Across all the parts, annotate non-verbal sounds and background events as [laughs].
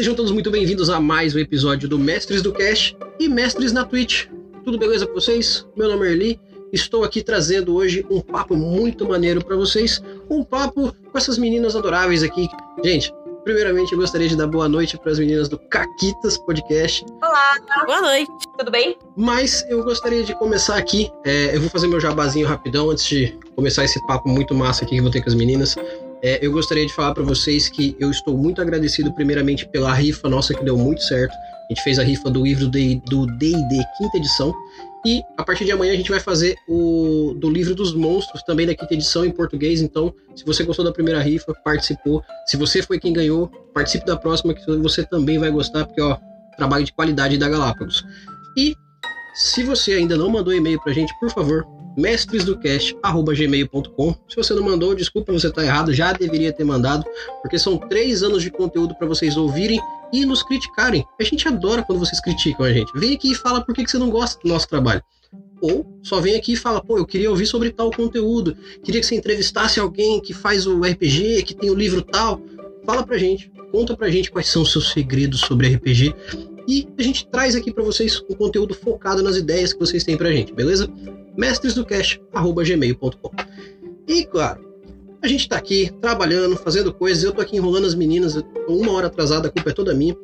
sejam todos muito bem-vindos a mais um episódio do Mestres do Cast e Mestres na Twitch. Tudo beleza com vocês? Meu nome é Erli. Estou aqui trazendo hoje um papo muito maneiro para vocês, um papo com essas meninas adoráveis aqui. Gente, primeiramente eu gostaria de dar boa noite para as meninas do Caquitas Podcast. Olá, boa noite, tudo bem? Mas eu gostaria de começar aqui, é, eu vou fazer meu jabazinho rapidão antes de começar esse papo muito massa aqui que eu vou ter com as meninas. É, eu gostaria de falar para vocês que eu estou muito agradecido, primeiramente, pela rifa nossa, que deu muito certo. A gente fez a rifa do livro do DD, quinta edição. E a partir de amanhã a gente vai fazer o do livro dos monstros, também da quinta edição em português. Então, se você gostou da primeira rifa, participou. Se você foi quem ganhou, participe da próxima, que você também vai gostar, porque, ó, trabalho de qualidade da Galápagos. E se você ainda não mandou e-mail pra gente, por favor, mestresdocast.gmail.com. Se você não mandou, desculpa, você está errado, já deveria ter mandado, porque são três anos de conteúdo para vocês ouvirem e nos criticarem. A gente adora quando vocês criticam a gente. Vem aqui e fala por que você não gosta do nosso trabalho. Ou só vem aqui e fala, pô, eu queria ouvir sobre tal conteúdo, queria que você entrevistasse alguém que faz o RPG, que tem o livro tal. Fala pra gente, conta pra gente quais são os seus segredos sobre RPG e a gente traz aqui para vocês um conteúdo focado nas ideias que vocês têm pra gente, beleza? mestresdocast.gmail.com E claro, a gente tá aqui trabalhando, fazendo coisas, eu tô aqui enrolando as meninas, eu tô uma hora atrasada, a culpa é toda minha,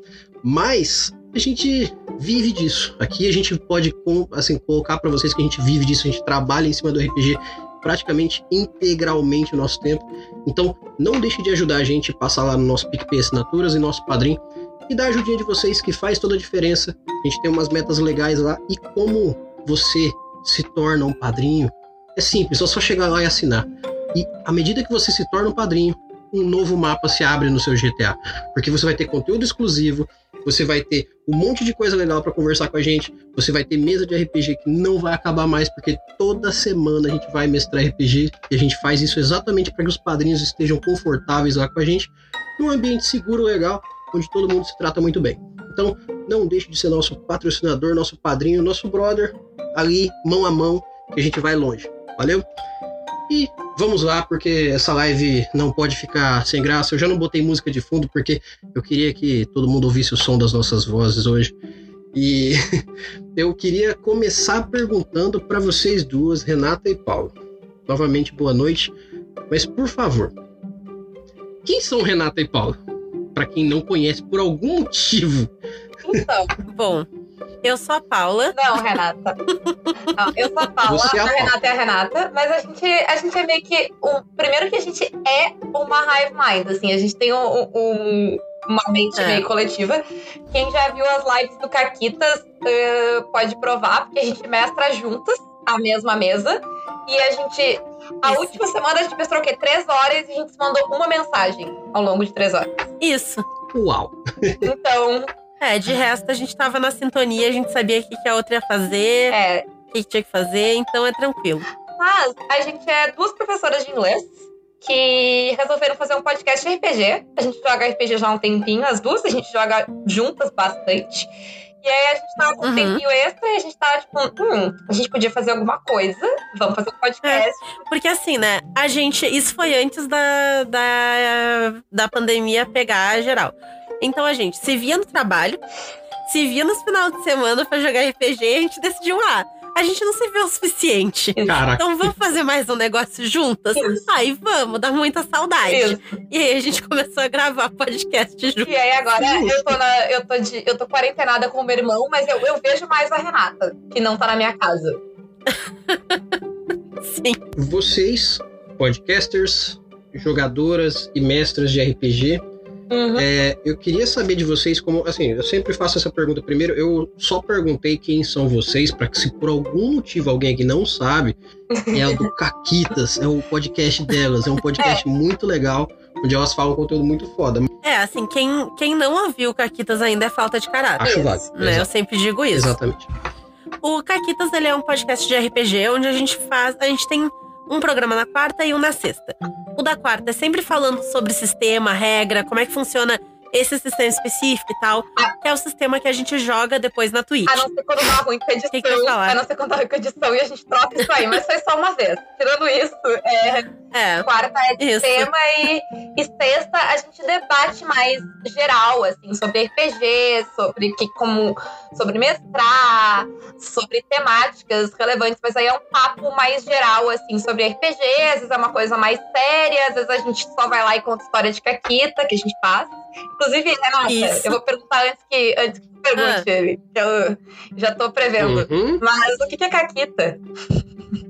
mas a gente vive disso. Aqui a gente pode assim, colocar para vocês que a gente vive disso, a gente trabalha em cima do RPG praticamente integralmente o nosso tempo. Então, não deixe de ajudar a gente, passar lá no nosso PicPay Assinaturas e nosso padrinho e dar a ajudinha de vocês que faz toda a diferença. A gente tem umas metas legais lá e como você se torna um padrinho, é simples, é só chegar lá e assinar. E à medida que você se torna um padrinho, um novo mapa se abre no seu GTA, porque você vai ter conteúdo exclusivo, você vai ter um monte de coisa legal para conversar com a gente, você vai ter mesa de RPG que não vai acabar mais, porque toda semana a gente vai mestrar RPG e a gente faz isso exatamente para que os padrinhos estejam confortáveis lá com a gente, num ambiente seguro, legal, onde todo mundo se trata muito bem. Então, não deixe de ser nosso patrocinador, nosso padrinho, nosso brother, ali, mão a mão, que a gente vai longe. Valeu? E vamos lá, porque essa live não pode ficar sem graça. Eu já não botei música de fundo, porque eu queria que todo mundo ouvisse o som das nossas vozes hoje. E [laughs] eu queria começar perguntando para vocês duas, Renata e Paulo. Novamente, boa noite. Mas, por favor, quem são Renata e Paulo? Para quem não conhece por algum motivo. Então, bom, eu sou a Paula. Não, Renata. Não, eu sou a Paula, é a, a Renata é a Renata, mas a gente, a gente é meio que. O, primeiro que a gente é uma hive mind, assim, a gente tem um, um uma mente é. meio coletiva. Quem já viu as lives do Caquitas uh, pode provar, porque a gente mestra juntas a mesma mesa. E a gente. A Isso. última semana a gente mestrou o quê? Três horas e a gente se mandou uma mensagem ao longo de três horas. Isso. Uau! Então, é, de resto a gente tava na sintonia, a gente sabia o que, que a outra ia fazer, é. o que, que tinha que fazer, então é tranquilo. Mas a gente é duas professoras de inglês que resolveram fazer um podcast de RPG. A gente joga RPG já há um tempinho, as duas, a gente joga juntas bastante. E aí a gente tava com um uhum. tempinho extra e a gente tava tipo, hum, a gente podia fazer alguma coisa, vamos fazer um podcast. É, porque assim, né, a gente, isso foi antes da, da, da pandemia pegar geral. Então a gente se via no trabalho, se via nos final de semana para jogar RPG e a gente decidiu, ah, a gente não se vê o suficiente. Caraca. Então vamos fazer mais um negócio juntas? Isso. Aí vamos, dá muita saudade. Isso. E aí a gente começou a gravar podcast juntos. E aí agora eu tô, na, eu tô, de, eu tô quarentenada com o meu irmão, mas eu, eu vejo mais a Renata, que não tá na minha casa. [laughs] Sim. Vocês, podcasters, jogadoras e mestras de RPG, Uhum. É, eu queria saber de vocês como, assim, eu sempre faço essa pergunta primeiro. Eu só perguntei quem são vocês para que se por algum motivo alguém aqui não sabe, é o do [laughs] Caquitas, é o podcast delas, é um podcast é. muito legal, onde elas falam um conteúdo muito foda. É, assim, quem, quem não ouviu Caquitas ainda é falta de caráter. Acho válido. Né? Eu sempre digo isso. Exatamente. O Caquitas, ele é um podcast de RPG onde a gente faz, a gente tem um programa na quarta e um na sexta. O da quarta é sempre falando sobre sistema, regra, como é que funciona esse sistema específico e tal, ah. que é o sistema que a gente joga depois na Twitch. A não ser quando dá ruim com edição. Que que a não ser quando dá ruim com edição e a gente troca isso aí, mas foi só uma vez. Tirando isso, é, é quarta é de isso. tema e, e sexta a gente debate mais geral, assim, sobre RPG, sobre que, como sobre mestrar, sobre temáticas relevantes, mas aí é um papo mais geral, assim, sobre RPG, às vezes é uma coisa mais séria, às vezes a gente só vai lá e conta história de Caquita, que a gente faz. Inclusive, Renata, Isso. eu vou perguntar antes que, antes que pergunte ah. ele, que eu já tô prevendo. Uhum. Mas o que é Caquita?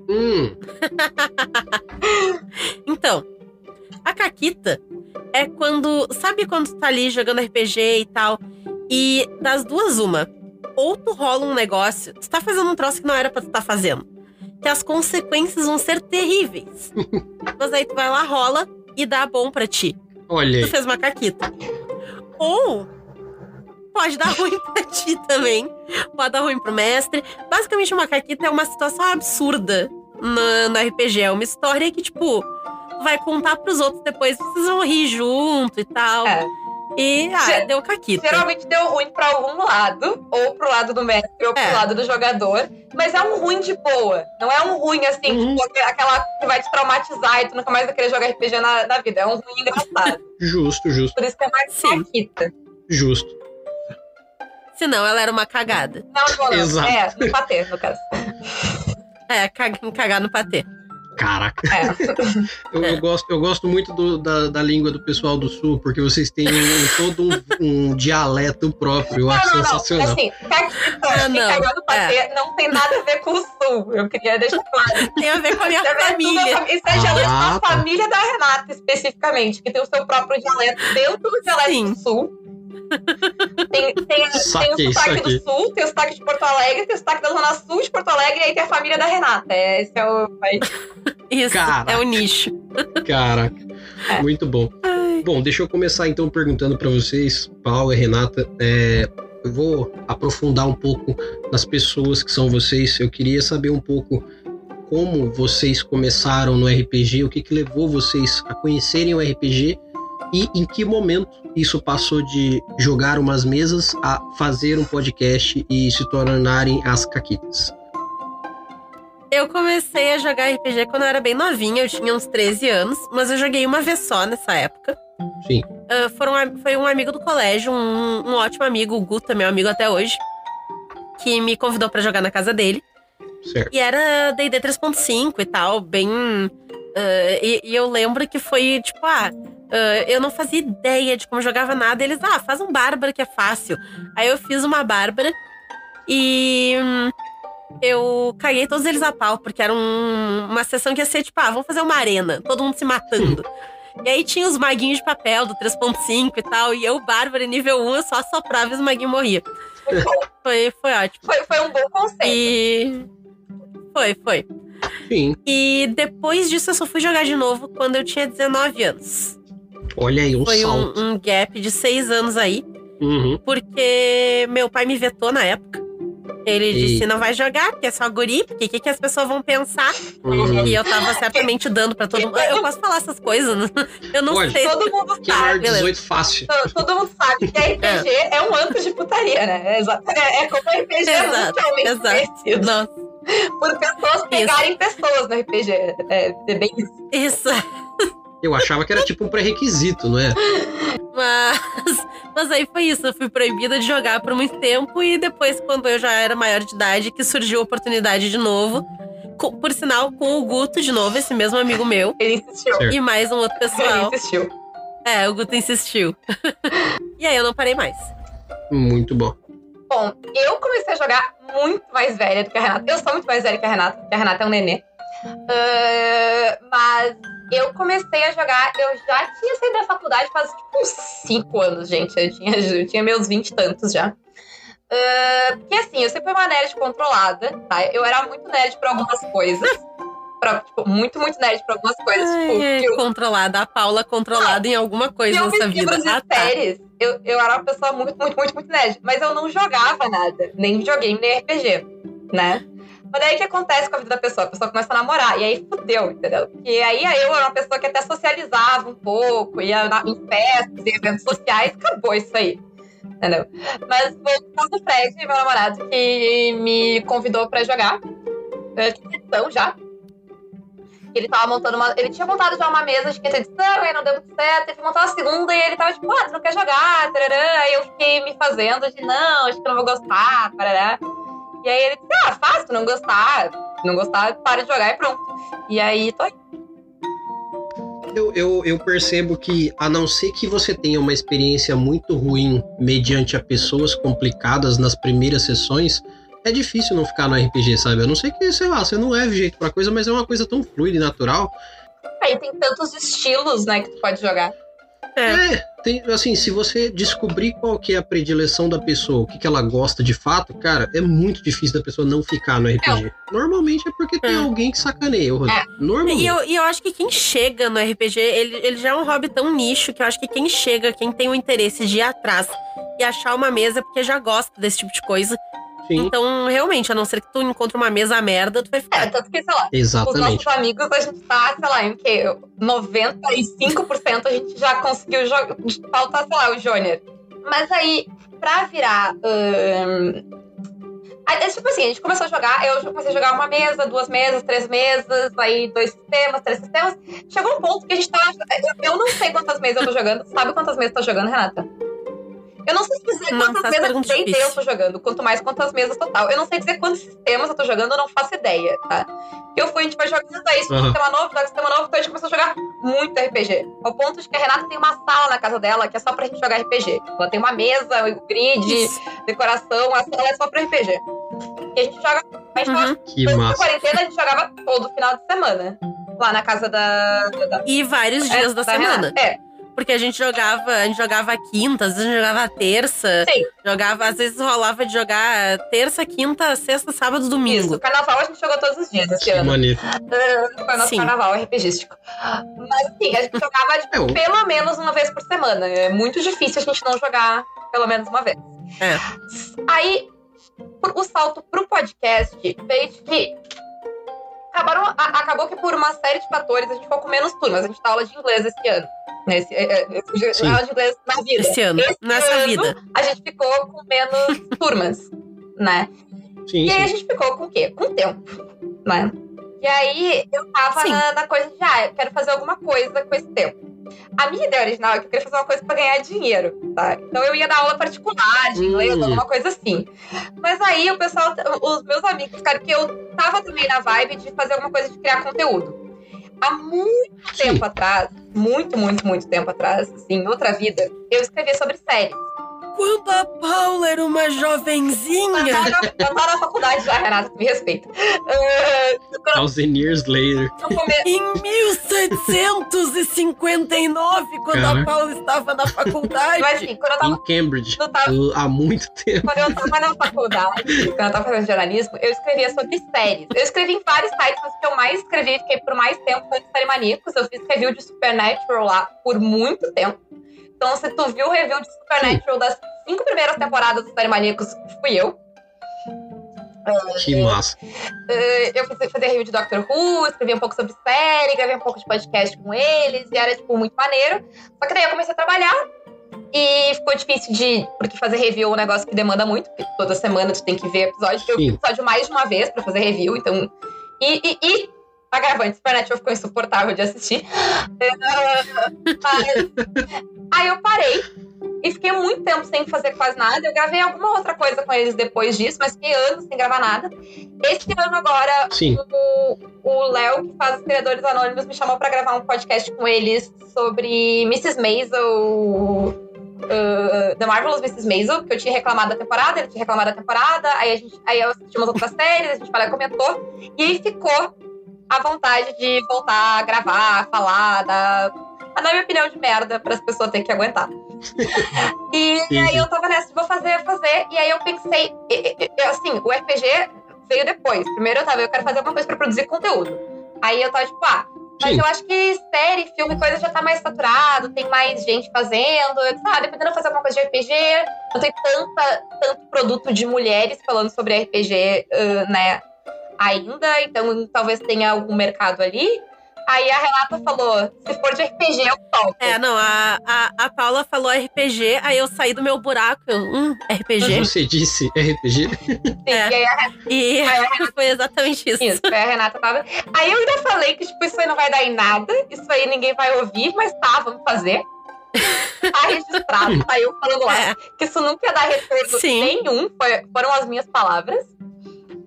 Hum. [laughs] então, a Caquita é quando. Sabe quando tu tá ali jogando RPG e tal? E das duas, uma. Ou tu rola um negócio, tu tá fazendo um troço que não era pra tu tá fazendo. Que as consequências vão ser terríveis. [laughs] Mas aí tu vai lá, rola e dá bom pra ti. Olha. Tu fez uma caquita. Ou pode dar [laughs] ruim pra ti também. Pode dar ruim pro mestre. Basicamente, uma caquita é uma situação absurda no, no RPG. É uma história que, tipo, vai contar pros outros depois, vocês vão rir junto e tal. É. E, ah, deu caquita. Geralmente deu ruim pra algum lado, ou pro lado do mestre, ou pro é. lado do jogador. Mas é um ruim de boa. Não é um ruim, assim, uhum. tipo, aquela que vai te traumatizar e tu nunca mais vai querer jogar RPG na, na vida. É um ruim engraçado. [laughs] justo, justo. Por isso que é mais Sim. caquita. Justo. Senão ela era uma cagada. Não, não, não. [laughs] Exato. É, no patê, no caso. É, cagar no patê. Caraca. É. [laughs] eu, eu, gosto, eu gosto muito do, da, da língua do pessoal do sul, porque vocês têm um, todo um, um, dialeto próprio. Eu não, acho não, sensacional. Não. Assim, ah, não. cagando patê é. não tem nada a ver com o sul. Eu queria deixar claro. [laughs] Tem a ver com a minha família. Isso é dialeto ah, da tá. família da Renata, especificamente, que tem o seu próprio dialeto dentro do dialeto Sim. do sul. Tem, tem, saquei, tem o sotaque saquei. do sul, tem o sotaque de Porto Alegre, tem o sotaque da Zona Sul de Porto Alegre, e aí tem a família da Renata. É, esse é o. [laughs] Isso, Caraca. é o nicho. Caraca, é. muito bom. Ai. Bom, deixa eu começar então perguntando para vocês, Paulo e Renata. É, eu vou aprofundar um pouco nas pessoas que são vocês. Eu queria saber um pouco como vocês começaram no RPG, o que, que levou vocês a conhecerem o RPG e em que momento isso passou de jogar umas mesas a fazer um podcast e se tornarem as caquitas? Eu comecei a jogar RPG quando eu era bem novinha, eu tinha uns 13 anos, mas eu joguei uma vez só nessa época. Sim. Uh, foram, foi um amigo do colégio, um, um ótimo amigo, o Guta, meu amigo até hoje, que me convidou para jogar na casa dele. Certo. E era D&D 3.5 e tal, bem... Uh, e, e, eu lembro que foi, tipo, ah, Uh, eu não fazia ideia de como jogava nada. Eles, ah, faz um Bárbara que é fácil. Aí eu fiz uma Bárbara e hum, eu caguei todos eles a pau, porque era um, uma sessão que ia ser tipo, ah, vamos fazer uma arena, todo mundo se matando. e aí tinha os maguinhos de papel do 3.5 e tal, e eu, Bárbara, nível 1, eu só soprava e os maguinhos morriam. foi, foi ótimo. Foi, foi um bom conceito. E. Foi, foi. Sim. E depois disso eu só fui jogar de novo quando eu tinha 19 anos. Olha aí, um Foi salto. Um, um gap de seis anos aí. Uhum. Porque meu pai me vetou na época. Ele disse: não vai jogar, porque é só guri, porque o que, que as pessoas vão pensar? Uhum. E eu tava certamente dando pra todo mundo. Eu posso falar essas coisas? [laughs] Eu não Pode. sei. Todo mundo sabe. 18 fácil. Todo, todo, mundo sabe que RPG [laughs] é. é um antro de putaria, né? É, é como RPG é exato, é exato. Nossa. Por pessoas pegarem isso. pessoas no RPG. É, é bem isso. Isso. [laughs] Eu achava que era tipo um pré-requisito, não é? Mas, mas aí foi isso. Eu fui proibida de jogar por muito tempo e depois, quando eu já era maior de idade, que surgiu a oportunidade de novo. por sinal, com o Guto de novo, esse mesmo amigo meu. Ele insistiu. E mais um outro pessoal. Ele insistiu. É, o Guto insistiu. e aí eu não parei mais. Muito bom. Bom, eu comecei a jogar muito mais velha do que a Renata. Eu sou muito mais velha que a Renata, porque a Renata é um nenê. Uh, mas eu comecei a jogar, eu já tinha saído da faculdade faz tipo uns 5 anos, gente. Eu tinha, eu tinha meus 20 e tantos já. Uh, porque assim, eu sempre fui uma nerd controlada, tá? Eu era muito nerd pra algumas coisas. Pra, tipo, muito, muito nerd pra algumas coisas. Ai, tipo, controlada, a Paula controlada não, em alguma coisa nessa vida. Ah, tá. séries, eu, eu era uma pessoa muito, muito, muito, muito nerd. Mas eu não jogava nada. Nem videogame, nem RPG, né? Mas daí o que acontece com a vida da pessoa? A pessoa começa a namorar, e aí fudeu, entendeu? E aí eu era uma pessoa que até socializava um pouco, ia na, em festas, em eventos sociais, acabou isso aí. Entendeu? Mas foi por causa do Fred, meu namorado, que me convidou pra jogar. Eu tinha já. Ele tava montando uma. Ele tinha montado já uma mesa de quinta edição, aí não deu muito certo. Ele montar uma segunda e ele tava tipo, ah, tu não quer jogar? Tarará. Aí eu fiquei me fazendo de não, acho que não vou gostar, parará. E aí ele disse, ah, fácil, não gostar. Se não gostar, para de jogar e pronto. E aí tô aí. Eu, eu, eu, percebo que, a não ser que você tenha uma experiência muito ruim mediante a pessoas complicadas nas primeiras sessões, é difícil não ficar no RPG, sabe? A não sei que, sei lá, você não leve jeito pra coisa, mas é uma coisa tão fluida e natural. Aí tem tantos estilos, né, que tu pode jogar. É. é, tem, assim, se você descobrir qual que é a predileção da pessoa, o que, que ela gosta de fato, cara, é muito difícil da pessoa não ficar no RPG. É. Normalmente é porque tem é. alguém que sacaneia o é. Normalmente. E eu, e eu acho que quem chega no RPG, ele, ele já é um hobby tão nicho que eu acho que quem chega, quem tem o interesse de ir atrás e achar uma mesa porque já gosta desse tipo de coisa, Sim. Então, realmente, a não ser que tu encontre uma mesa merda, tu vai ficar. É, tanto que, sei lá, Exatamente. os nossos amigos, a gente tá, sei lá, em que 95% a gente já conseguiu jogar. Falta, sei lá, o Júnior. Mas aí, pra virar. Um... Aí, tipo assim, a gente começou a jogar, eu comecei a jogar uma mesa, duas mesas, três mesas, aí dois sistemas, três sistemas. Chegou um ponto que a gente tava. Eu não sei quantas mesas eu tô jogando. Sabe quantas mesas tá jogando, Renata? Eu não sei dizer não, quantas mesas D&D eu tô jogando, quanto mais quantas mesas total. Eu não sei dizer quantos sistemas eu tô jogando, eu não faço ideia, tá? Eu fui, a gente vai jogando aí, uhum. sistema novo, dá sistema novo, então a gente começou a jogar muito RPG. Ao ponto de que a Renata tem uma sala na casa dela que é só pra gente jogar RPG. Ela tem uma mesa, um grid, Isso. decoração, a sala é só pra RPG. E a gente joga. A gente uhum. que massa. quarentena a gente jogava todo final de semana. Lá na casa da. da... E vários dias é, da, da semana. Renata. É. Porque a gente jogava, a gente jogava quinta, às vezes a gente jogava terça. Sim. Jogava, às vezes rolava de jogar terça, quinta, sexta, sábado, domingo. Isso, carnaval a gente jogou todos os dias esse ano. Uh, foi nosso sim. carnaval RPGístico. Mas sim, a gente jogava tipo, [laughs] pelo menos uma vez por semana. É muito difícil a gente não jogar pelo menos uma vez. É. Aí, o salto pro podcast fez que acabaram, a, acabou que por uma série de fatores a gente ficou com menos turmas. A gente tá aula de inglês esse ano. Nesse, é, é, esse, aula de inglês na vida. Esse ano, esse nessa ano, vida. A gente ficou com menos [laughs] turmas, né? Sim, e sim. aí a gente ficou com o quê? Com tempo, né? E aí eu tava na, na, coisa de, ah, eu quero fazer alguma coisa com esse tempo. A minha ideia original é que eu queria fazer uma coisa para ganhar dinheiro, tá? Então eu ia dar aula particular de inglês, hum. alguma coisa assim. Mas aí o pessoal, os meus amigos ficaram que eu tava também na vibe de fazer alguma coisa de criar conteúdo. Há muito Sim. tempo atrás, muito, muito, muito tempo atrás, assim, em outra vida, eu escrevia sobre séries. Quando a Paula era uma jovenzinha. Eu tava, eu tava na faculdade já, Renata, me respeita. Uh, Thousand years later. Em 1759, quando Cara. a Paula estava na faculdade. Mas assim, quando eu tava. Em Cambridge. Tava, há muito tempo. Quando eu tava na faculdade, quando eu tava fazendo jornalismo, eu escrevia sobre séries. Eu escrevi em vários sites, mas o que eu mais escrevi, fiquei por mais tempo, foi de Série Maníacos. Eu fiz review de Supernatural lá por muito tempo. Então, se tu viu o review de Supernatural das cinco primeiras temporadas do Série Maníacos, fui eu. Que uh, massa. Uh, eu fiz, fazer review de Doctor Who, escrevi um pouco sobre série, gravei um pouco de podcast com eles, e era, tipo, muito maneiro. Só que daí eu comecei a trabalhar, e ficou difícil de. Porque fazer review é um negócio que demanda muito, porque toda semana tu tem que ver episódio. Eu vi episódio mais de uma vez pra fazer review, então. E, e, e agravante, Supernatural ficou insuportável de assistir. Uh, [laughs] mas, aí eu parei e fiquei muito tempo sem fazer quase nada. Eu gravei alguma outra coisa com eles depois disso, mas fiquei anos sem gravar nada. Esse ano agora, Sim. o Léo, que faz os Criadores Anônimos, me chamou para gravar um podcast com eles sobre Mrs. Maisel. Uh, The Marvelous Mrs. Maisel, que eu tinha reclamado da temporada, ele tinha reclamado da temporada, aí, a gente, aí eu assisti umas outras [laughs] séries, a gente falou, comentou, e aí ficou a vontade de voltar a gravar, falar, dar, a dar minha opinião de merda para as pessoas terem que aguentar. e sim, aí sim. eu tava nessa, vou fazer, fazer, e aí eu pensei, assim, o RPG veio depois. Primeiro eu tava, eu quero fazer alguma coisa para produzir conteúdo. Aí eu tava tipo, ah, mas Sim. eu acho que série, filme, coisa já tá mais saturado, tem mais gente fazendo. Eu disse, ah, dependendo de fazer alguma coisa de RPG, não tem tanta, tanto produto de mulheres falando sobre RPG, uh, né? ainda, então talvez tenha algum mercado ali. Aí a Renata falou: se for de RPG, eu topo. É, não, a, a, a Paula falou RPG, aí eu saí do meu buraco, eu, hum, RPG. Mas você disse RPG? Sim, é. e aí a, e aí a [laughs] Renata, foi exatamente isso. Isso, aí a Renata tava. Aí eu ainda falei que, tipo, isso aí não vai dar em nada, isso aí ninguém vai ouvir, mas tá, vamos fazer. Tá [laughs] registrado, tá eu falando lá. É. Que isso nunca ia dar retorno Sim. nenhum, foi, foram as minhas palavras.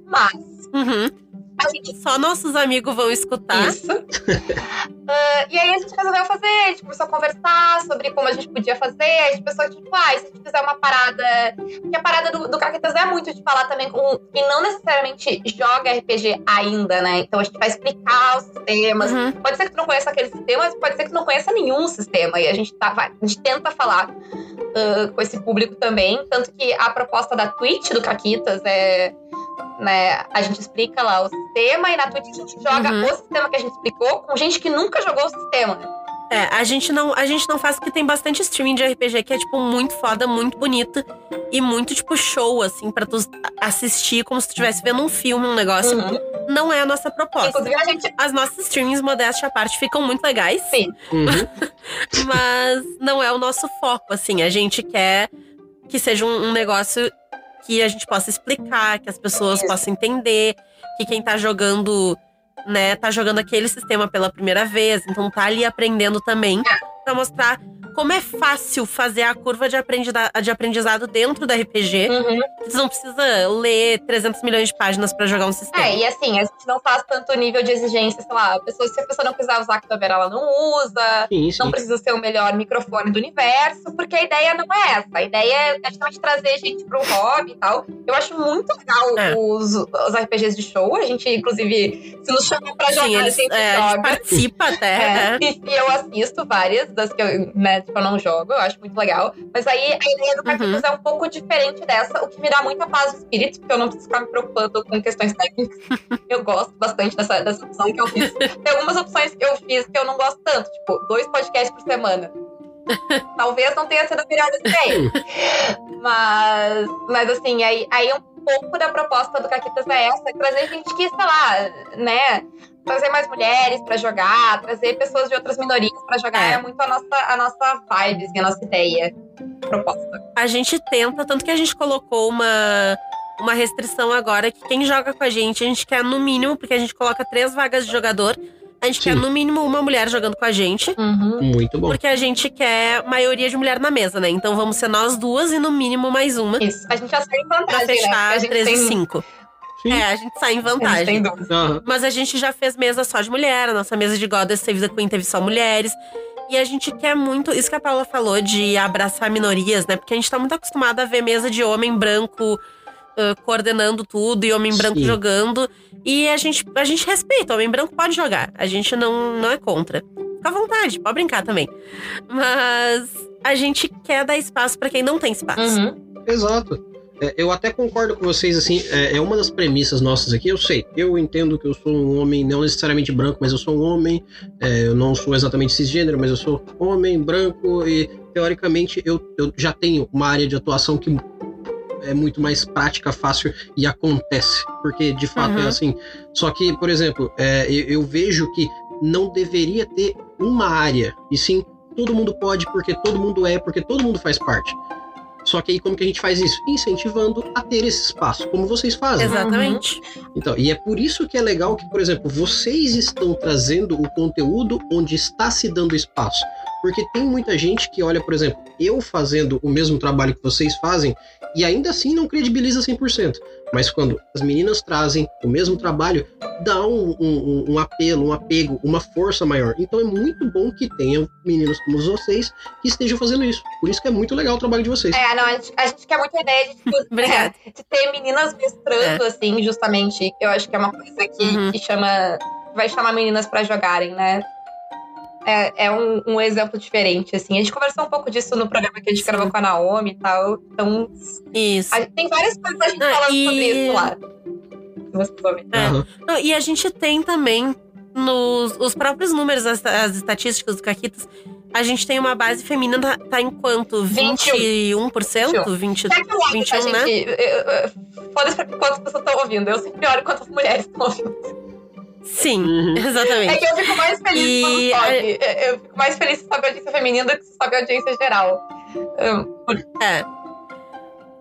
Mas. Uhum. Gente... Só nossos amigos vão escutar. Isso. uh, [laughs] e aí a gente resolveu fazer, tipo, só conversar sobre como a gente podia fazer. A gente pensou, tipo, ah, se a gente fizer uma parada. Porque a parada do, do Caquetas é muito de falar também com quem não necessariamente joga RPG ainda, né? Então a gente vai explicar os sistemas. Uhum. Pode ser que tu não conheça aquele sistema, mas pode ser que tu não conheça nenhum sistema. E a gente, tá, vai, a gente tenta falar uh, com esse público também. Tanto que a proposta da Twitch do Caquitas é né? A gente explica lá o sistema e na Twitch a gente joga uhum. o sistema que a gente explicou com gente que nunca jogou o sistema. É, a gente não, a gente não faz porque tem bastante streaming de RPG que é tipo muito foda, muito bonito e muito tipo show assim para tu assistir como se tu estivesse vendo um filme, um negócio. Uhum. Não é a nossa proposta. Inclusive a gente As nossas streamings modéstia à parte ficam muito legais. Sim. Uhum. [laughs] mas não é o nosso foco, assim. A gente quer que seja um, um negócio que a gente possa explicar, que as pessoas possam entender, que quem tá jogando, né, tá jogando aquele sistema pela primeira vez, então tá ali aprendendo também, para mostrar como é fácil fazer a curva de, de aprendizado dentro da RPG. Uhum. Você não precisa ler 300 milhões de páginas para jogar um sistema. É, e assim, a gente não faz tanto nível de exigência, sei lá, a pessoa, se a pessoa não quiser usar a câmera, ela não usa, sim, sim. não precisa ser o melhor microfone do universo, porque a ideia não é essa. A ideia é justamente trazer gente pro hobby e tal. Eu acho muito legal é. os, os RPGs de show. A gente, inclusive, se nos chamam pra jogar, sim, eles, a gente é, joga. A gente participa até. É. Né? E, [laughs] e, eu assisto várias das que eu, né, eu não jogo, eu acho muito legal. Mas aí a ideia do Cartitos uhum. é um pouco diferente dessa, o que me dá muita paz de espírito, porque eu não preciso ficar me preocupando com questões técnicas. [laughs] eu gosto bastante dessa, dessa opção que eu fiz. Tem algumas opções que eu fiz que eu não gosto tanto, tipo, dois podcasts por semana. Talvez não tenha sido a melhor ideia. mas, mas assim, aí, aí um pouco da proposta do Caquitas é essa, é trazer gente que, sei lá, né, trazer mais mulheres para jogar, trazer pessoas de outras minorias para jogar é. é. muito a nossa, a nossa vibe, assim, a nossa ideia, proposta. A gente tenta, tanto que a gente colocou uma, uma restrição agora que quem joga com a gente, a gente quer no mínimo, porque a gente coloca três vagas de jogador, a gente Sim. quer no mínimo uma mulher jogando com a gente. Uhum. Muito bom. Porque a gente quer maioria de mulher na mesa, né? Então vamos ser nós duas e no mínimo mais uma. Isso. A gente já sai em vantagem. Pra fechar né? 13 e 5. Sim. É, a gente sai em vantagem. Uhum. Mas a gente já fez mesa só de mulher, a nossa mesa de Goddess Save the Queen teve só mulheres. E a gente quer muito, isso que a Paula falou, de abraçar minorias, né? Porque a gente tá muito acostumado a ver mesa de homem branco uh, coordenando tudo e homem branco Sim. jogando. E a gente, a gente respeita, o homem branco pode jogar. A gente não, não é contra. Fica à vontade, pode brincar também. Mas a gente quer dar espaço para quem não tem espaço. Uhum. Exato. É, eu até concordo com vocês, assim, é, é, uma das premissas nossas aqui. Eu sei, eu entendo que eu sou um homem, não necessariamente branco, mas eu sou um homem. É, eu não sou exatamente cisgênero, mas eu sou homem, branco, e teoricamente eu, eu já tenho uma área de atuação que é muito mais prática, fácil e acontece. Porque de fato é uhum. é assim. Só que, por exemplo, é, eu, eu vejo que não deveria ter uma área, e sim todo mundo pode, porque todo mundo é, porque todo mundo faz parte. Só que aí como que a gente faz isso? Incentivando a ter esse espaço, como vocês fazem. Exatamente. Então, e é por isso que é legal que, por exemplo, vocês estão trazendo o conteúdo onde está se dando espaço. Porque tem muita gente que olha, por exemplo, eu fazendo o mesmo trabalho que vocês fazem e ainda assim não credibiliza 100%. Mas quando as meninas trazem o mesmo trabalho, dá um, um, um, apelo, um apego, uma força maior. Então é muito bom que tenham meninas como vocês que estejam fazendo isso. Por isso que é muito legal o trabalho de vocês. É, não, a gente, a gente quer muito a ideia de, [laughs] tipo, é, de ter meninas mestrando, é. assim, justamente. Eu acho que é uma coisa que, uhum. que chama. Vai chamar meninas para jogarem, né? É, é um, um, exemplo diferente, assim. A gente conversou um pouco disso no programa que a gente Sim. gravou com a Naomi e tal. Então. Isso. A, tem várias coisas a gente ah, falando e... sobre isso lá. É. Uhum. Não, e a gente tem também nos os próprios números, as, as estatísticas do Caquitas, a gente tem uma base feminina, tá, tá em quanto? 21%? 21, 20, 21 né? foda-se pra quantas pessoas estão ouvindo. Eu sempre olho quantas mulheres estão ouvindo. Sim, uhum. exatamente. É que eu fico mais feliz e... quando sobe. Eu fico mais feliz se sobe a audiência feminina do que se sobe a audiência geral. É.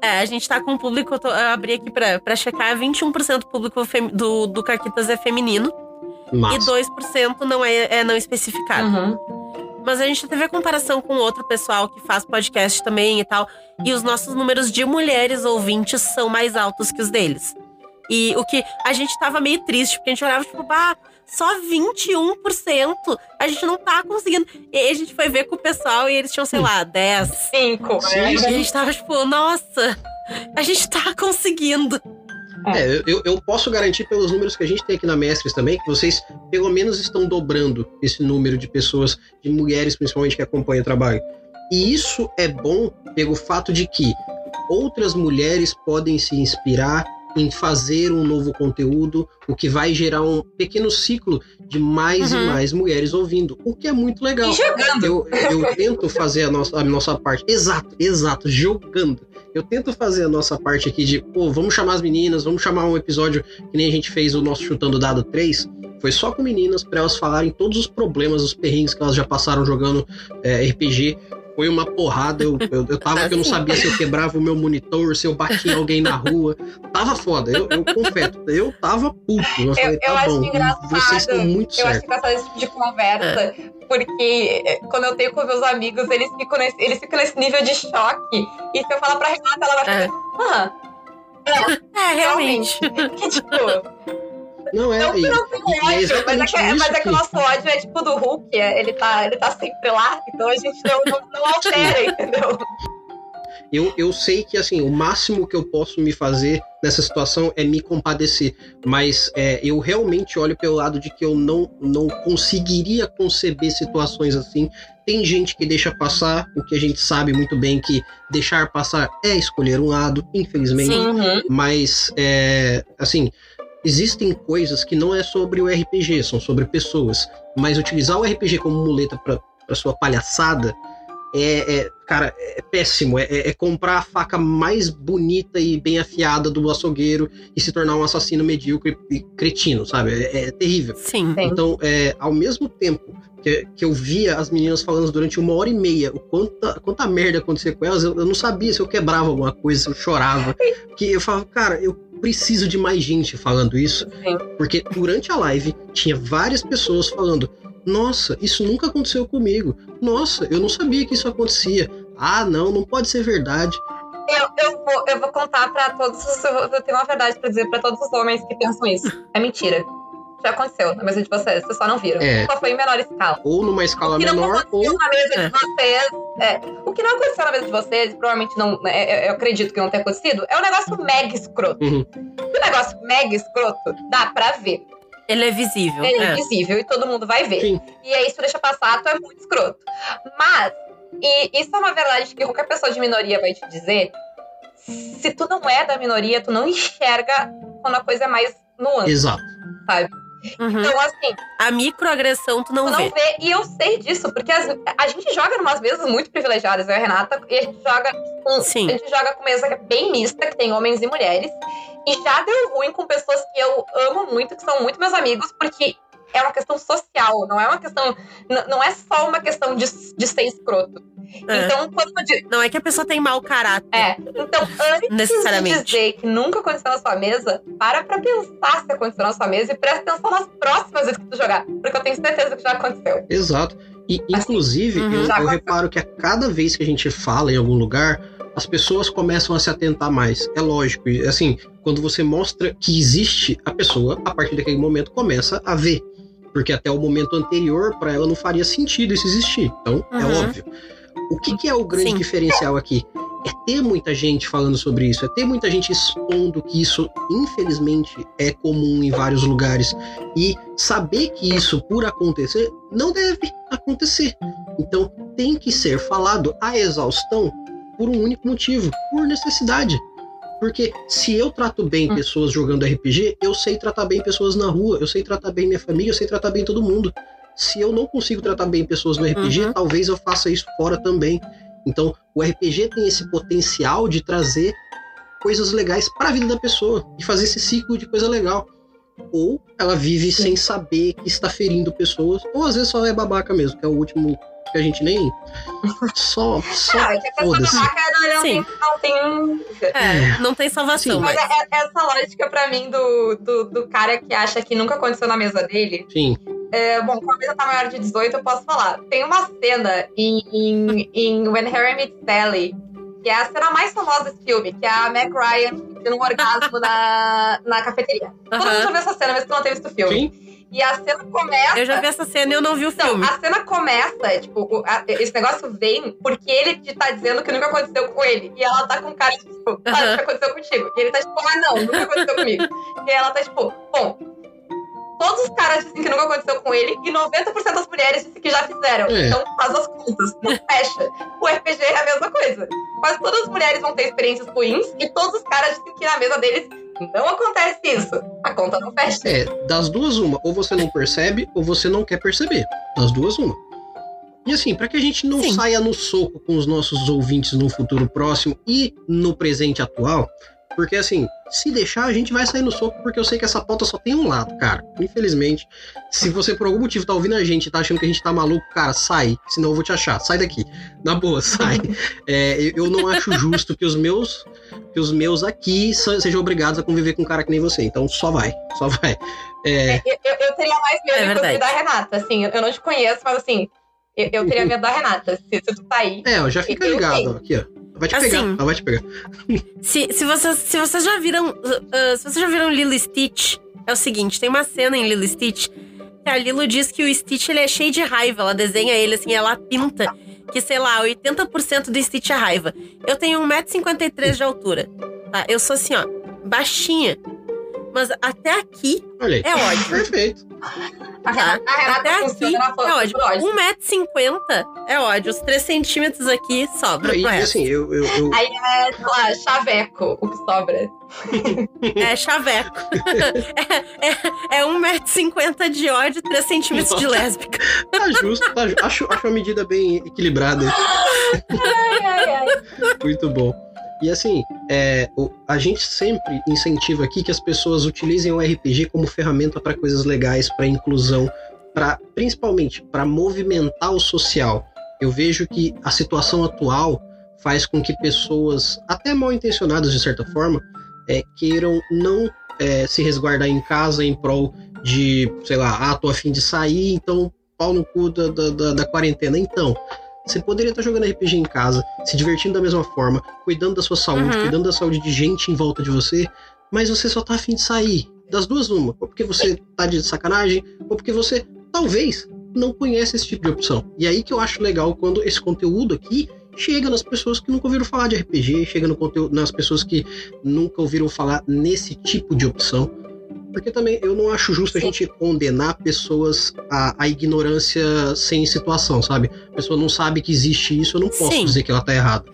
É, a gente tá com o público, eu, tô, eu abri aqui pra, pra checar, 21% do público do, do Caquitas é feminino. Massa. E 2% não é, é não especificado. Uhum. Mas a gente teve a comparação com outro pessoal que faz podcast também e tal. E os nossos números de mulheres ouvintes são mais altos que os deles. E o que a gente tava meio triste, porque a gente olhava, tipo, bah, só 21%. A gente não tá conseguindo. E a gente foi ver com o pessoal e eles tinham, sei lá, 10. 5. E a gente tava, tipo, nossa, a gente tá conseguindo. É, eu, eu posso garantir pelos números que a gente tem aqui na Mestres também, que vocês pelo menos estão dobrando esse número de pessoas, de mulheres principalmente, que acompanham o trabalho. E isso é bom pelo fato de que outras mulheres podem se inspirar em fazer um novo conteúdo, o que vai gerar um pequeno ciclo de mais uhum. e mais mulheres ouvindo, o que é muito legal. E jogando. Eu, eu tento fazer a nossa, a nossa parte. Exato, exato, jogando. Eu tento fazer a nossa parte aqui de, pô, vamos chamar as meninas, vamos chamar um episódio que nem a gente fez o nosso Chutando Dado 3. Foi só com meninas, para elas falarem todos os problemas, os perrengues que elas já passaram jogando é, RPG foi uma porrada. Eu, eu, eu tava [laughs] que eu não sabia se eu quebrava o meu monitor, se eu batia alguém na rua. Tava foda, eu, eu confesso. Eu tava puto. Eu, falei, tá eu bom, engraçado, vocês estão muito eu certos. Eu acho engraçado esse tipo de conversa, porque eh, quando eu tenho com meus amigos, eles ficam nesse, eles ficam nesse nível de choque. E se eu falar pra Renata, ela vai falar, é. ah, é, é realmente. [laughs] Que, tipo, não é. Não que não tem ódio, é mas, é que, mas é que o nosso ódio é tipo do Hulk, é, ele tá, ele tá sempre lá, então a gente não, não, não altera, entendeu? Eu, eu sei que assim, o máximo que eu posso me fazer nessa situação é me compadecer, mas é, eu realmente olho pelo lado de que eu não, não conseguiria conceber situações assim. Tem gente que deixa passar, o que a gente sabe muito bem que deixar passar é escolher um lado, infelizmente. Sim, uhum. Mas, é, assim, existem coisas que não é sobre o RPG, são sobre pessoas. Mas utilizar o RPG como muleta para sua palhaçada é, é, cara, é péssimo. É, é, comprar a faca mais bonita e bem afiada do açougueiro e se tornar um assassino medíocre e cretino, sabe? É, é terrível. Sim. Então, é, ao mesmo tempo que, que, eu via as meninas falando durante uma hora e meia o quanta, quanta merda acontecia com elas, eu, eu não sabia se eu quebrava alguma coisa, se eu chorava. Que eu falava, cara, eu preciso de mais gente falando isso. Sim. Porque durante a live tinha várias pessoas falando: Nossa, isso nunca aconteceu comigo. Nossa, eu não sabia que isso acontecia. Ah, não, não pode ser verdade. Eu, eu, vou, eu vou contar para todos os. Eu tenho uma verdade para dizer para todos os homens que pensam isso. É mentira. Já aconteceu na mesa de vocês, vocês só não viram. É. Só foi em menor escala. Ou numa escala menor, ou. Na mesa é. de vocês, é. O que não aconteceu na mesa de vocês, provavelmente não. Né, é, eu acredito que não tenha acontecido, é um negócio mega escroto. Uhum. O negócio mega escroto dá pra ver. Ele é visível. Ele é, é visível e todo mundo vai ver. Sim. E aí, se deixa passar, tu é muito escroto. Mas, e isso é uma verdade que qualquer pessoa de minoria vai te dizer. Se tu não é da minoria, tu não enxerga quando a coisa é mais nuance. Exato. Sabe? Uhum. Então, assim. A microagressão tu não, tu não vê. vê. E eu sei disso, porque as, a gente joga em umas mesas muito privilegiadas, eu e a Renata, e a gente joga com. Sim. A gente joga com mesa bem mista, que tem homens e mulheres. E já deu ruim com pessoas que eu amo muito, que são muito meus amigos, porque é uma questão social, não é uma questão. Não é só uma questão de, de ser escroto. É. Então, quando. Não é que a pessoa tem mau caráter. É. Então, antes de dizer que nunca aconteceu na sua mesa, para pra pensar se aconteceu na sua mesa e presta atenção nas próximas vezes que tu jogar. Porque eu tenho certeza que já aconteceu. Exato. E, assim, inclusive, uhum. eu, eu reparo que a cada vez que a gente fala em algum lugar, as pessoas começam a se atentar mais. É lógico. Assim, quando você mostra que existe a pessoa, a partir daquele momento começa a ver. Porque até o momento anterior, para ela não faria sentido isso existir. Então, é uhum. é óbvio. O que, que é o grande Sim. diferencial aqui? É ter muita gente falando sobre isso, é ter muita gente expondo que isso, infelizmente, é comum em vários lugares. E saber que isso, por acontecer, não deve acontecer. Então, tem que ser falado a exaustão por um único motivo, por necessidade. Porque se eu trato bem hum. pessoas jogando RPG, eu sei tratar bem pessoas na rua, eu sei tratar bem minha família, eu sei tratar bem todo mundo. Se eu não consigo tratar bem pessoas no RPG, uhum. talvez eu faça isso fora também. Então, o RPG tem esse potencial de trazer coisas legais para a vida da pessoa e fazer esse ciclo de coisa legal. Ou ela vive Sim. sem saber que está ferindo pessoas, ou às vezes só é babaca mesmo, que é o último que a gente nem. [laughs] Só. só ah, é que a babaca não, tem, não tem. É, não tem salvação. Sim, mas, mas é, é essa lógica pra mim do, do, do, cara que acha que nunca aconteceu na mesa dele. Sim. É, bom, como a mesa tá maior de 18, eu posso falar. Tem uma cena em, em, em When Harry Met Sally, que é a cena mais famosa desse filme, que é a Meg Ryan tendo um orgasmo na, na cafeteria. Todo mundo já viu essa cena, mas tu não tem visto o filme. Sim. E a cena começa. Eu já vi essa cena e eu não vi o então, filme. A cena começa, tipo, a, esse negócio vem porque ele te tá dizendo que nunca aconteceu com ele. E ela tá com cara de, tipo, uhum. ah, nunca aconteceu contigo. E ele tá tipo, ah, não, nunca aconteceu comigo. E ela tá tipo, bom, todos os caras dizem que nunca aconteceu com ele e 90% das mulheres dizem que já fizeram. É. Então faz as contas, não fecha. O RPG é a mesma coisa. Quase todas as mulheres vão ter experiências ruins e todos os caras dizem que na mesa deles não acontece isso. A conta não fecha. É, das duas, uma. Ou você não percebe, ou você não quer perceber. Das duas, uma. E assim, para que a gente não Sim. saia no soco com os nossos ouvintes no futuro próximo e no presente atual, porque assim, se deixar, a gente vai sair no soco, porque eu sei que essa pauta só tem um lado, cara. Infelizmente. Se você por algum motivo tá ouvindo a gente e tá achando que a gente tá maluco, cara, sai. Senão eu vou te achar. Sai daqui. Na boa, sai. [laughs] É, eu não acho justo que os meus que os meus aqui sejam obrigados a conviver com um cara que nem você. Então só vai. Só vai. É... É, eu, eu, teria mais medo é de da Renata. Assim, eu não te conheço, mas assim, eu, eu teria medo da Renata. Se, se tu tá aí. É, já fica ligado. Aqui, ó. Vai te assim, pegar, ela vai te pegar. se, se, vocês, se vocês já viram. Uh, se vocês já viram Lilo Stitch, é o seguinte: tem uma cena em Lilo Stitch que a Lilo diz que o Stitch ele é cheio de raiva. Ela desenha ele assim, ela pinta que, sei lá, 80% do Stitch é raiva. Eu tenho 1,53m de altura. Tá? Eu sou assim, ó, baixinha. Mas até aqui é ódio. Perfeito. A Renata Até aqui é ódio. 1,50m é ódio. Os 3 centímetros aqui sobra. Aí, assim, eu, eu, eu... Aí é, sei lá, chaveco o que sobra. [laughs] É chaveco. [laughs] é, é, é 1,50m de ódio, 3 centímetros de lésbica. Tá justo, tá, acho, acho uma medida bem equilibrada. [laughs] ai, ai, ai. Muito bom. E assim, é, a gente sempre incentiva aqui que as pessoas utilizem o RPG como ferramenta para coisas legais, para inclusão, para principalmente para movimentar o social. Eu vejo que a situação atual faz com que pessoas, até mal intencionadas de certa forma, é, queiram não é, se resguardar em casa em prol de, sei lá, ah, tô afim de sair, então pau no cu da, da, da quarentena. Então, você poderia estar jogando RPG em casa, se divertindo da mesma forma, cuidando da sua saúde, uhum. cuidando da saúde de gente em volta de você, mas você só tá afim de sair. Das duas, uma. Ou porque você tá de sacanagem, ou porque você, talvez, não conhece esse tipo de opção. E aí que eu acho legal quando esse conteúdo aqui chega nas pessoas que nunca ouviram falar de RPG, chega no conteúdo, nas pessoas que nunca ouviram falar nesse tipo de opção. Porque também eu não acho justo a gente condenar pessoas à, à, ignorância sem situação, sabe? A pessoa não sabe que existe isso, eu não posso Sim. dizer que ela tá errada.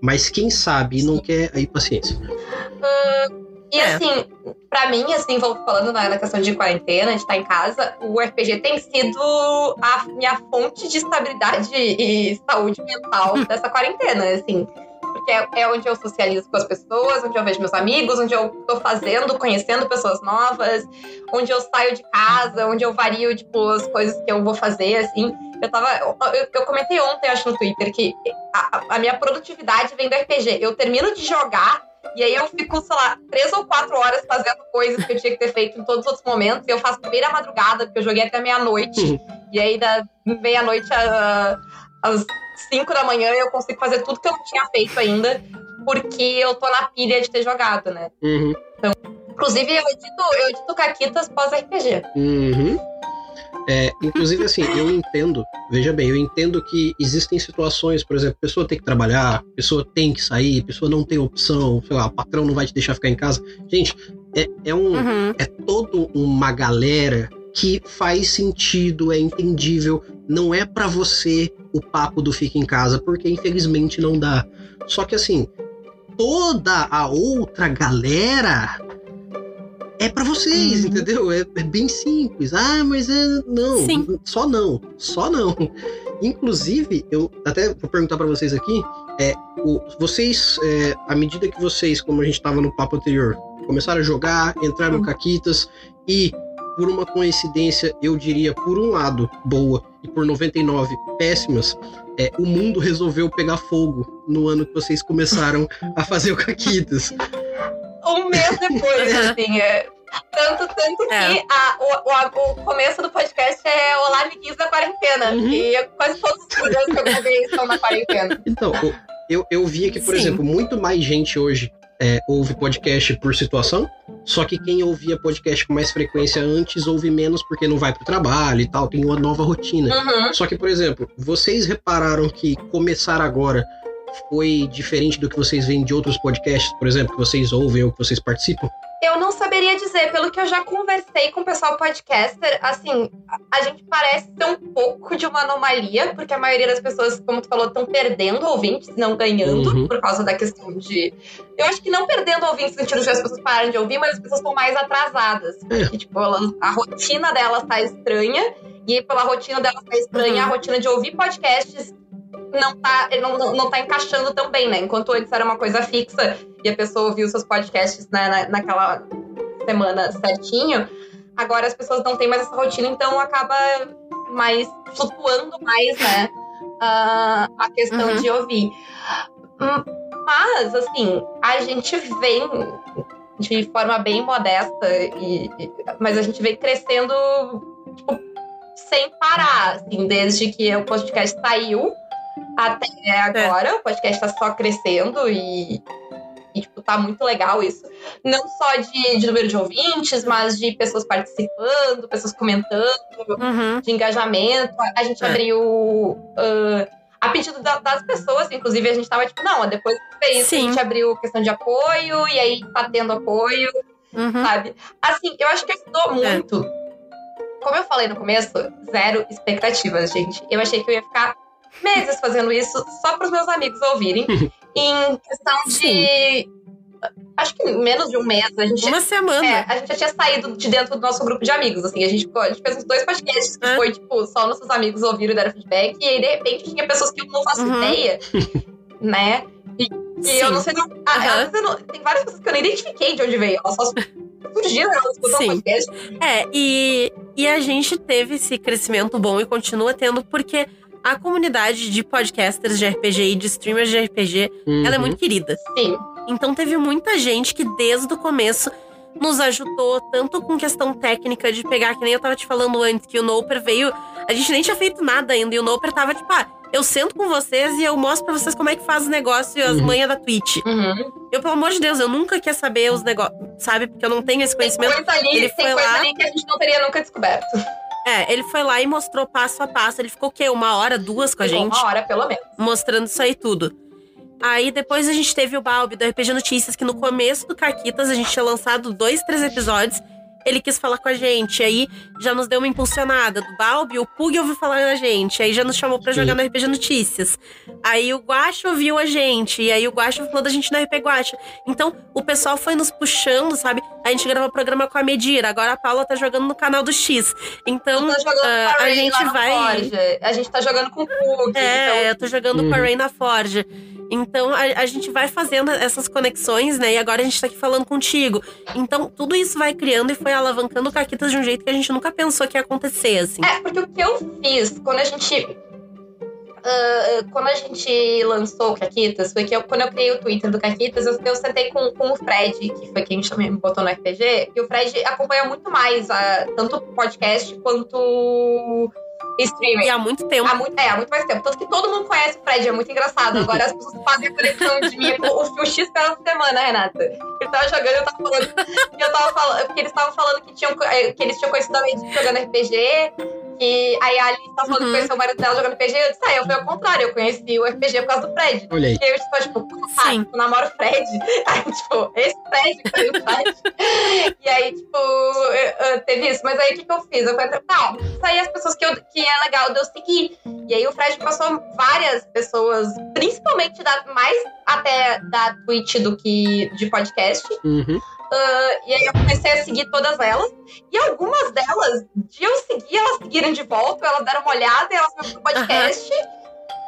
Mas quem sabe e não quer, aí paciência. Hum, e é. assim, para mim, assim, vou falando na questão de quarentena, de estar em casa, o RPG tem sido a minha fonte de estabilidade e saúde mental [laughs] dessa quarentena, assim porque é, é, onde eu socializo com as pessoas, onde eu vejo meus amigos, onde eu tô fazendo, conhecendo pessoas novas, onde eu saio de casa, onde eu vario, tipo, as coisas que eu vou fazer, assim. Eu tava. Eu, eu comentei ontem, acho, no Twitter, que a, a minha produtividade vem do RPG. Eu termino de jogar. E aí eu fico, sei lá, três ou quatro horas fazendo coisas que eu tinha que ter feito em todos os outros momentos. E eu faço primeira madrugada, porque eu joguei até meia-noite. Uhum. E aí da meia-noite às 5 da manhã eu consigo fazer tudo que eu não tinha feito ainda, porque eu tô na pilha de ter jogado, né? Uhum. Então, inclusive, eu edito, eu edito caquitas pós-RPG. Uhum. É, inclusive, assim, eu entendo, veja bem, eu entendo que existem situações, por exemplo, a pessoa tem que trabalhar, a pessoa tem que sair, a pessoa não tem opção, sei lá, o patrão não vai te deixar ficar em casa. Gente, é, é um. Uhum. É todo uma galera que faz sentido, é entendível, não é para você o papo do fica em casa, porque infelizmente não dá. Só que assim, toda a outra galera é para vocês, uhum. entendeu? É, é, bem simples. Ah, mas é não, Sim. só não, só não. Inclusive, eu até vou perguntar para vocês aqui, é o, vocês, é, à medida que vocês, como a gente estava no papo anterior, começaram a jogar, entraram no Caquitas e, por uma coincidência, eu diria, por um lado, boa e por 99 péssimas, é, o mundo resolveu pegar fogo no ano que vocês começaram [laughs] a fazer o Caquitas. Um mês depois, [laughs] assim, é. Tanto, tanto é. que a, o, o, começo do podcast é Olá, amiguinhos da quarentena. Uhum. E quase todos os programas que eu gravei estão na quarentena. Então, eu, eu via que, por Sim. exemplo, muito mais gente hoje é, ouve podcast por situação, só que quem ouvia podcast com mais frequência antes ouve menos porque não vai pro trabalho e tal, tem uma nova rotina. Uhum. Só que, por exemplo, vocês repararam que começar agora foi diferente do que vocês veem de outros podcasts, por exemplo, que vocês ouvem ou que vocês participam? Eu não saberia dizer, pelo que eu já conversei com o pessoal podcaster, assim, a gente parece ter um pouco de uma anomalia, porque a maioria das pessoas, como tu falou, estão perdendo ouvintes, não ganhando, uhum. por causa da questão de. Eu acho que não perdendo ouvintes no sentido de as pessoas param de ouvir, mas as pessoas estão mais atrasadas. É. Porque, tipo, a rotina delas tá estranha, e pela rotina delas tá estranha, uhum. a rotina de ouvir podcasts não tá, não, não, não tá encaixando tão bem, né? Enquanto antes era uma coisa fixa e a pessoa ouvia os seus podcasts né, na, naquela semana certinho, agora as pessoas não têm mais essa rotina, então acaba mais flutuando mais, né? Uh, a questão uhum. de ouvir. Hum, mas, assim, a gente vem de forma bem modesta, e, mas a gente vem crescendo tipo, sem parar, assim, desde que o podcast saiu até agora. É. O podcast tá só crescendo e, e, tipo, tá muito legal isso. Não só de, de número de ouvintes, mas de pessoas participando, pessoas comentando, uhum. de engajamento. A gente é. abriu. Uh, a pedido da, das pessoas, inclusive, a gente tava tipo, não, depois que fez isso, a gente abriu questão de apoio, e aí tá tendo apoio, uhum. sabe? Assim, eu acho que ajudou é. muito. É. Como eu falei no começo, zero expectativas, gente. Eu achei que eu ia ficar meses fazendo isso só para os meus amigos ouvirem. [laughs] em questão de. Sim. Acho que menos de um mês. A gente, Uma semana. É, a gente já tinha saído de dentro do nosso grupo de amigos. Assim, a gente, a gente fez uns dois podcasts que é. foi, tipo, só nossos amigos ouviram e deram feedback. E aí, de repente, tinha pessoas que eu não faço uhum. ideia, [laughs] né? E, e eu não sei. Não, uhum. não, tem várias pessoas que eu nem identifiquei de onde veio. Elas só surgiram, elas escutam podcast. É, e, e a gente teve esse crescimento bom e continua tendo, porque a comunidade de podcasters de RPG e de streamers de RPG, uhum. ela é muito querida. Sim. Então teve muita gente que desde o começo nos ajudou, tanto com questão técnica de pegar, que nem eu tava te falando antes, que o Noper veio. A gente nem tinha feito nada ainda, e o Noper tava tipo, ah, eu sento com vocês e eu mostro pra vocês como é que faz o negócio e as uhum. manhas da Twitch. Uhum. Eu, pelo amor de Deus, eu nunca quer saber os negócios, sabe? Porque eu não tenho esse conhecimento. Tem coisa ali, Ele tem foi coisa lá... ali que a gente não teria nunca descoberto. É, ele foi lá e mostrou passo a passo. Ele ficou o quê? Uma hora, duas com a gente? Uma hora, pelo menos. Mostrando isso aí tudo. Aí depois a gente teve o Balbi do RPG Notícias, que no começo do Caquitas a gente tinha lançado dois, três episódios ele quis falar com a gente. Aí já nos deu uma impulsionada do Balbi, o Pug ouviu falar da gente. Aí já nos chamou para jogar no RPG Notícias. Aí o Guacha ouviu a gente. E aí o Guacha falou da gente no RP Guacha. Então o pessoal foi nos puxando, sabe? A gente gravou programa com a Medira. Agora a Paula tá jogando no canal do X. Então uh, a, gente vai. Forge. A gente tá jogando com o Pug. É, então... eu tô jogando uhum. com a uhum. Reina Forge. Então a, a, gente vai fazendo essas conexões, né? E agora a gente tá aqui falando contigo. Então tudo isso vai criando e foi alavancando o Caquitas de um jeito que a gente nunca pensou que ia acontecer, assim. É, porque o que eu fiz quando a gente. Uh, quando a gente lançou o Caquitas, foi que eu, quando eu criei o Twitter do Caquitas, eu, eu sentei com, com o Fred, que foi quem me botou no RPG, e o Fred acompanha muito mais uh, tanto o podcast quanto streaming. E há muito tempo. Há muito, é, há muito mais tempo. Tanto que todo mundo conhece o Fred, é muito engraçado. Agora as pessoas fazem a conexão de mim com o, o X pela semana, Renata. Ele tava jogando, eu tava falando. eu tava falando. Porque eles estavam falando que, tinham, é, que eles tinham conhecido a Lady jogando RPG. Que aí a Alice tava falando uhum. que conheceu o marido dela jogando RPG. Eu disse, ah, eu fui ao contrário, eu conheci o RPG por causa do Fred. Olha aí. E eu tipo, tipo, ah, Sim. eu namoro o Fred. [laughs] Aí, tipo, esse Fred que foi o teve isso. Mas aí o que, que eu fiz? Eu falei, tá, isso aí as pessoas que, eu, que é legal de eu seguir. E aí o Fred passou várias pessoas, principalmente da, mais até da Twitch do que de podcast. Uhum. Uh, e aí eu comecei a seguir todas elas. E algumas delas, de eu seguir, elas seguiram de volta, elas deram uma olhada, elas foram pro podcast. Uhum.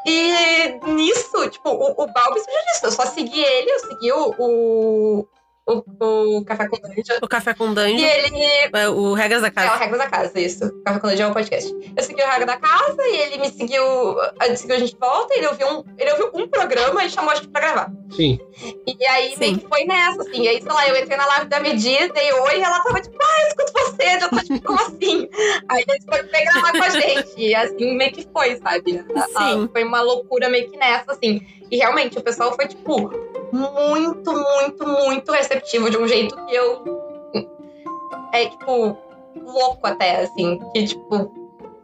E nisso, tipo, o, o Balbi já disse, eu só segui ele, eu segui o, o, o, o Café com Dungeon. O Café com Dungeon. E ele. É, o Regras da Casa. É, o Regras da Casa, isso. O Café com Dungeon é um podcast. Eu segui o Regra da Casa e ele me seguiu. Ele seguiu a gente de volta, ele ouviu um, ele ouviu um programa e chamou a gente pra gravar. Sim. E aí meio que foi nessa, assim. E aí, sei lá, eu entrei na live da Medida, dei oi, e ela tava tipo, ah, eu escuto você. Eu tô tipo, como assim? Aí ele foi gravar com a gente. E assim, meio que foi, sabe? Sim. foi uma loucura meio que nessa, assim. E realmente, o pessoal foi, tipo, muito, muito, muito receptivo de um jeito que eu. É, tipo, louco até, assim. Que, tipo.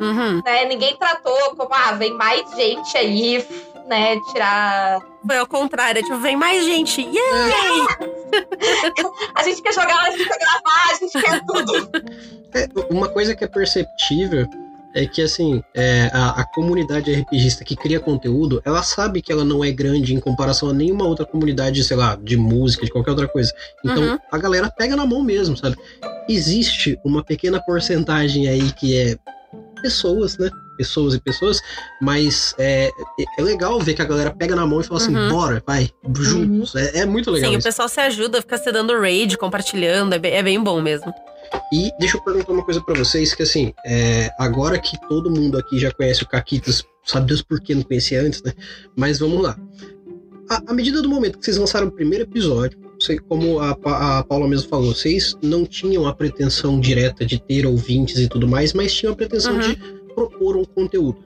Uhum. Né, ninguém tratou como, ah, vem mais gente aí, né, tirar. Foi ao contrário, tipo, vem mais gente. Yay! [laughs] a gente quer jogar, a gente quer gravar, a gente quer tudo. É, uma coisa que é perceptível é que assim, é, a, a, comunidade RPGista que cria conteúdo, ela sabe que ela não é grande em comparação a nenhuma outra comunidade, sei lá, de música, de qualquer outra coisa. Então uhum. a galera pega na mão mesmo, sabe? Existe uma pequena porcentagem aí que é pessoas, né? Pessoas e pessoas, mas é, é legal ver que a galera pega na mão e fala assim: uhum. bora, vai, juntos. Uhum. É, é, muito legal. Sim, isso. o pessoal se ajuda, fica se dando raid, compartilhando, é bem, é bem bom mesmo. E deixa eu perguntar uma coisa para vocês, que assim, é, agora que todo mundo aqui já conhece o Caquitas, sabe Deus por que não conhecia antes, né? Mas vamos lá. À medida do momento que vocês lançaram o primeiro episódio, sei, como a, a Paula mesmo falou, vocês não tinham a pretensão direta de ter ouvintes e tudo mais, mas tinham a pretensão uhum. de propor um conteúdo.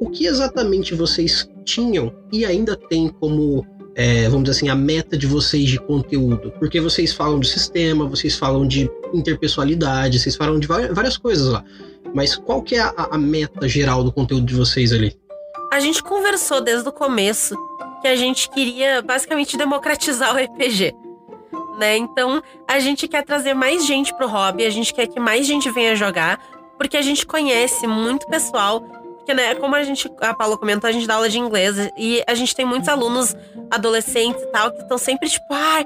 O que exatamente vocês tinham e ainda têm como é, vamos dizer assim, a meta de vocês de conteúdo? Porque vocês falam de sistema, vocês falam de interpessoalidade, vocês falam de várias coisas lá. Mas qual que é a, a meta geral do conteúdo de vocês ali? A gente conversou desde o começo que a gente queria basicamente democratizar o RPG. Né? Então, a gente quer trazer mais gente pro hobby, a gente quer que mais gente venha jogar, porque a gente conhece muito pessoal porque, né, como a gente, a Paula comentou, a gente dá aula de inglês e a gente tem muitos alunos adolescentes e tal que estão sempre tipo, ah,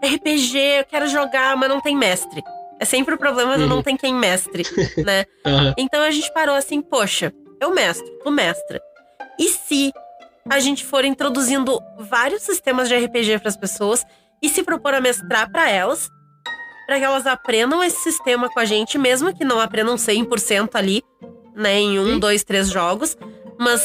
RPG, eu quero jogar, mas não tem mestre. É sempre o problema de não uhum. tem quem mestre, [laughs] né? Uhum. Então a gente parou assim, poxa, eu mestro, tu mestra. E se a gente for introduzindo vários sistemas de RPG para as pessoas e se propor a mestrar para elas, para que elas aprendam esse sistema com a gente, mesmo que não aprendam 100% ali, né, em um, dois, três jogos, mas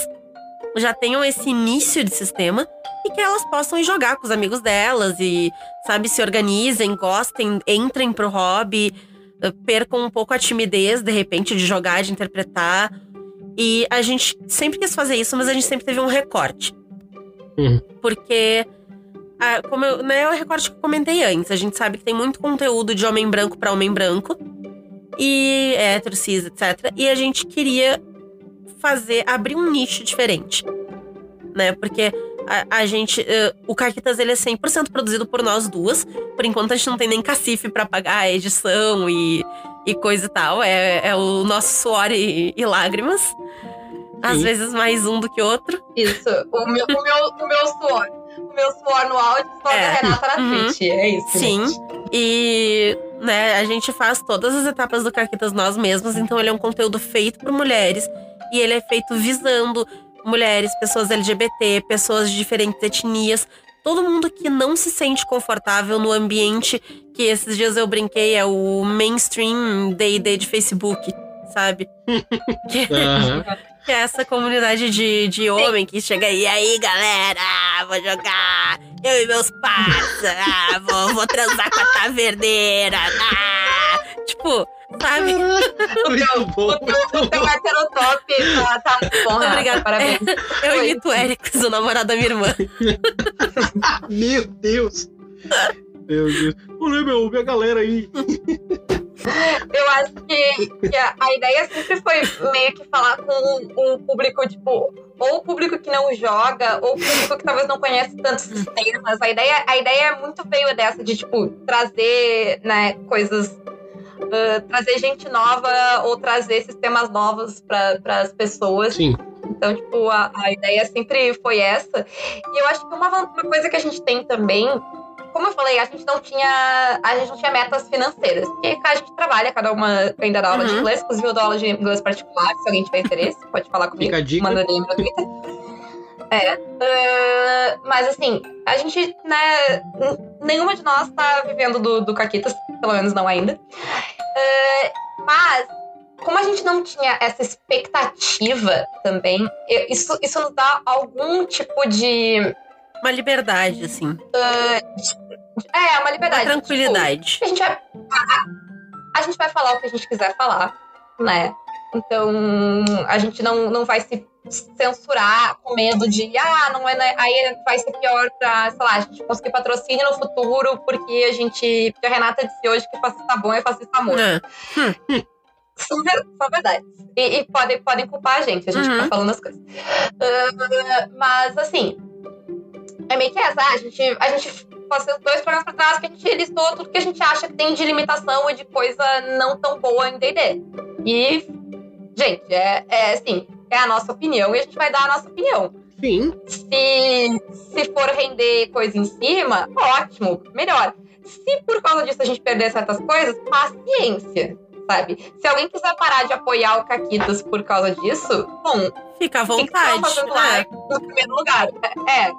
já tenham esse início de sistema e que elas possam jogar com os amigos delas e, sabe, se organizem, gostem, entrem pro hobby, eh, percam um pouco a timidez, de repente, de jogar, de interpretar. E a gente sempre quis fazer isso, mas a gente sempre teve um recorte. Uhum. Porque, como eu, né, é o recorte que eu comentei antes, a gente sabe que tem muito conteúdo de homem branco para homem branco e hétero, cis, etc. E a gente queria fazer, abrir um nicho diferente, né? Porque a, a gente, uh, o Caquitas ele é 100% produzido por nós duas. Por enquanto a gente não tem nem cacife para pagar a edição e, e coisa e tal. É, é o nosso suor e, e lágrimas. Às Sim. vezes mais um do que outro. Isso, o meu, o meu, o meu suor. O meu suor no áudio, o suor é. da Renata na uhum. Twitch. É isso. Sim. Gente. E né, a gente faz todas as etapas do Caquitas nós mesmos, então ele é um conteúdo feito por mulheres e ele é feito visando mulheres, pessoas LGBT, pessoas de diferentes etnias, todo mundo que não se sente confortável no ambiente que esses dias eu brinquei é o mainstream D&D de Facebook, sabe? [laughs] que, uhum. Que, é essa comunidade de, de homem que chega aí, e aí galera, vou jogar eu e meus pais, ah, vou, vou transar com a taverneira. Ah. Tipo, sabe? Muito bom. O teu heterotop tá, tá muito bom. Obrigada, parabéns. Eu Foi. imito o Ericus, o namorado da minha irmã. [laughs] Meu Deus. Meu Deus. Olha, meu, minha galera aí. [laughs] Eu acho que, que a, a, ideia sempre foi meio que falar com um público, tipo, ou o público que não joga, ou o público que talvez não conhece tantos sistemas. A ideia, a ideia é muito veio dessa, de, tipo, trazer, né, coisas. Uh, trazer gente nova ou trazer sistemas novos para as pessoas. Sim. Então, tipo, a, a ideia sempre foi essa. E eu acho que uma, uma coisa que a gente tem também como eu falei, a gente não tinha, a gente não tinha metas financeiras. Porque a gente trabalha, cada uma ainda dá aula uhum. de inglês, inclusive eu dou aula de inglês particular, se alguém tiver interesse, pode falar comigo. Fica a dica. Manda DM no Twitter. É. Uh, mas assim, a gente, né. Nenhuma de nós tá vivendo do, do Caquitas, pelo menos não ainda. Uh, mas, como a gente não tinha essa expectativa também, isso, isso nos dá algum tipo de. Uma liberdade, assim. Uh, é, uma liberdade. Uma tranquilidade. Tipo, a, gente vai, a, a gente vai falar o que a gente quiser falar, né? Então, a gente não, não vai se censurar com medo de, ah, não é, né? aí vai ser pior pra, sei lá, a gente conseguir patrocínio no futuro porque a gente, porque a Renata disse hoje que fascista bom é fascista amor. É. Hum. [laughs] São, ver, são verdades. E, e, podem, podem culpar a gente, a gente uhum. tá falando as coisas. Uh, mas, assim, é meio que essa, a gente, a gente fazendo dois programas pra trás que a gente listou tudo que a gente acha que tem de limitação e de coisa não tão boa em D&D. E Gente, é, é assim, é a nossa opinião e a gente vai dar a nossa opinião. Sim. Se, se for render coisa em cima, ótimo, melhor. Se por causa disso a gente perder certas coisas, paciência, sabe? Se alguém quiser parar de apoiar o Caquitas por causa disso, bom. Fica à vontade. Fica lá, no primeiro lugar. É,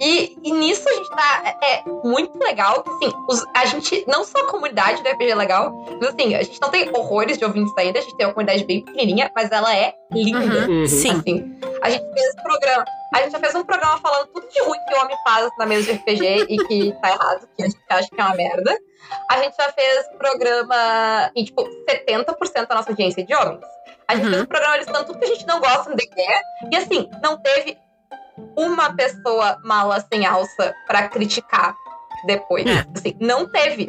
e, e, nisso a gente tá. É, é muito legal. Assim, os, a gente, não só a comunidade do RPG é legal, mas assim, a gente não tem horrores de ouvintes ainda, a gente tem uma comunidade bem pequenininha, mas ela é linda. Uhum, sim. Assim, a gente fez programa. A gente já fez um programa falando tudo de ruim que o homem faz na mesa de RPG e que tá errado, que a gente acha que é uma merda. A gente já fez programa em, tipo, 70% da nossa audiência é de homens. A gente uhum. fez um programa listando tudo que a gente não gosta no DQ. E assim, não teve uma pessoa mala sem alça para criticar depois. É. Assim, não teve.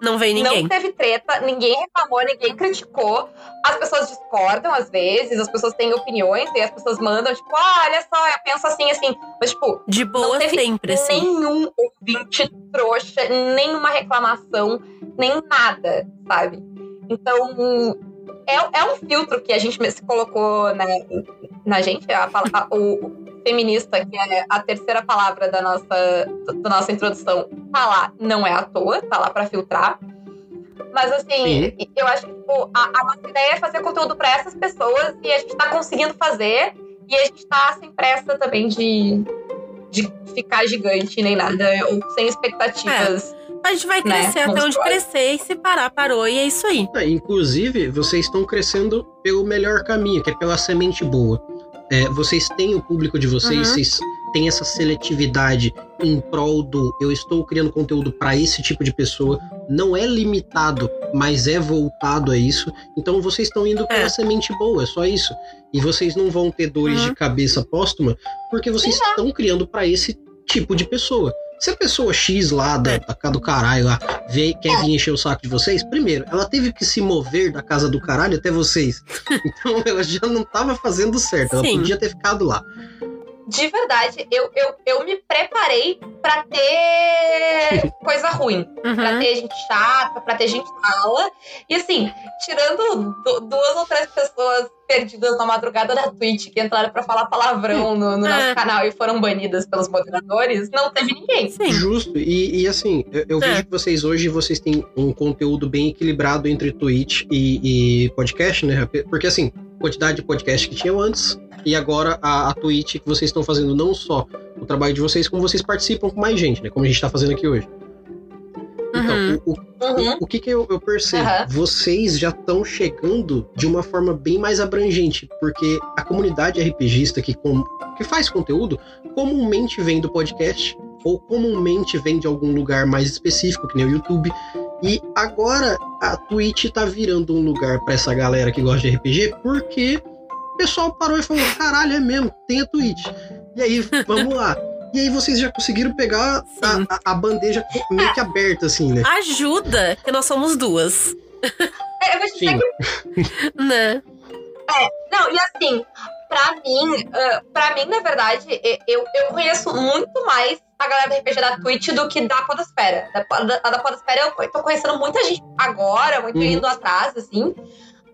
Não veio ninguém. Não teve treta, ninguém reclamou, ninguém criticou. As pessoas discordam às vezes, as pessoas têm opiniões e as pessoas mandam, tipo, ah, olha só, eu penso assim, assim. Mas, tipo, de boa sempre, assim. Nenhum ouvinte trouxa, nenhuma reclamação, nem nada, sabe? Então, é, é um filtro que a gente se colocou na, na gente, a, a, o, feminista, que é a terceira palavra da nossa, da nossa introdução, tá lá, não é à toa, tá lá para filtrar. Mas assim, Sim. eu acho que tipo, a, a, nossa ideia é fazer conteúdo para essas pessoas e a gente tá conseguindo fazer e a gente tá sem pressa também de, de ficar gigante nem nada, ou sem expectativas. É. A gente vai né, crescer né? até onde crescer e se parar, parou, e é isso aí. É, inclusive, vocês estão crescendo pelo melhor caminho, que é pela semente boa é, vocês têm o público de vocês, uhum. vocês têm essa seletividade em prol do eu estou criando conteúdo para esse tipo de pessoa, não é limitado, mas é voltado a isso. Então vocês estão indo pela é. semente boa, é só isso. E vocês não vão ter dores uhum. de cabeça póstuma porque vocês estão criando para esse tipo de pessoa. Se a pessoa X lá da, da casa do caralho lá vê, quer vir encher o saco de vocês, primeiro, ela teve que se mover da casa do caralho até vocês. [laughs] Então ela já não estava fazendo certo, ela Sim. podia ter ficado lá de verdade, eu, eu, eu me preparei para ter [laughs] coisa ruim. Uhum. Pra ter gente chata, pra ter gente mala. E assim, tirando duas ou três pessoas perdidas na madrugada da Twitch que entraram para falar palavrão no, no nosso é. canal e foram banidas pelos moderadores, não teve ninguém. Sim. Justo. E, e assim, eu, eu é. vejo que vocês hoje vocês têm um conteúdo bem equilibrado entre Twitch e, e podcast, né? Porque assim, quantidade de podcast que tinham antes e agora a, a Twitch que vocês estão fazendo não só o trabalho de vocês, como vocês participam com mais gente, né? Como a gente está fazendo aqui hoje. Então, uhum. o, o, uhum. o, que, que eu, eu percebo? Uhum. Vocês já estão chegando de uma forma bem mais abrangente, porque a comunidade RPGista que, com, que faz conteúdo comumente vem do podcast ou comumente vem de algum lugar mais específico, que nem o YouTube. E agora a Twitch tá virando um lugar para essa galera que gosta de RPG, porque o pessoal parou e falou: caralho, é mesmo, tem a Twitch. E aí, vamos lá. E aí vocês já conseguiram pegar a, a, a, bandeja meio que aberta, assim, né? Ajuda, que nós somos duas. É, eu Sim. Que... né? É, não, e assim, pra mim, uh, pra mim, na verdade, eu, eu conheço muito mais a galera do RPG da Twitch do que da Podosfera. Da, da, da Podosfera eu tô conhecendo muita gente agora, muito uhum. indo atrás, assim.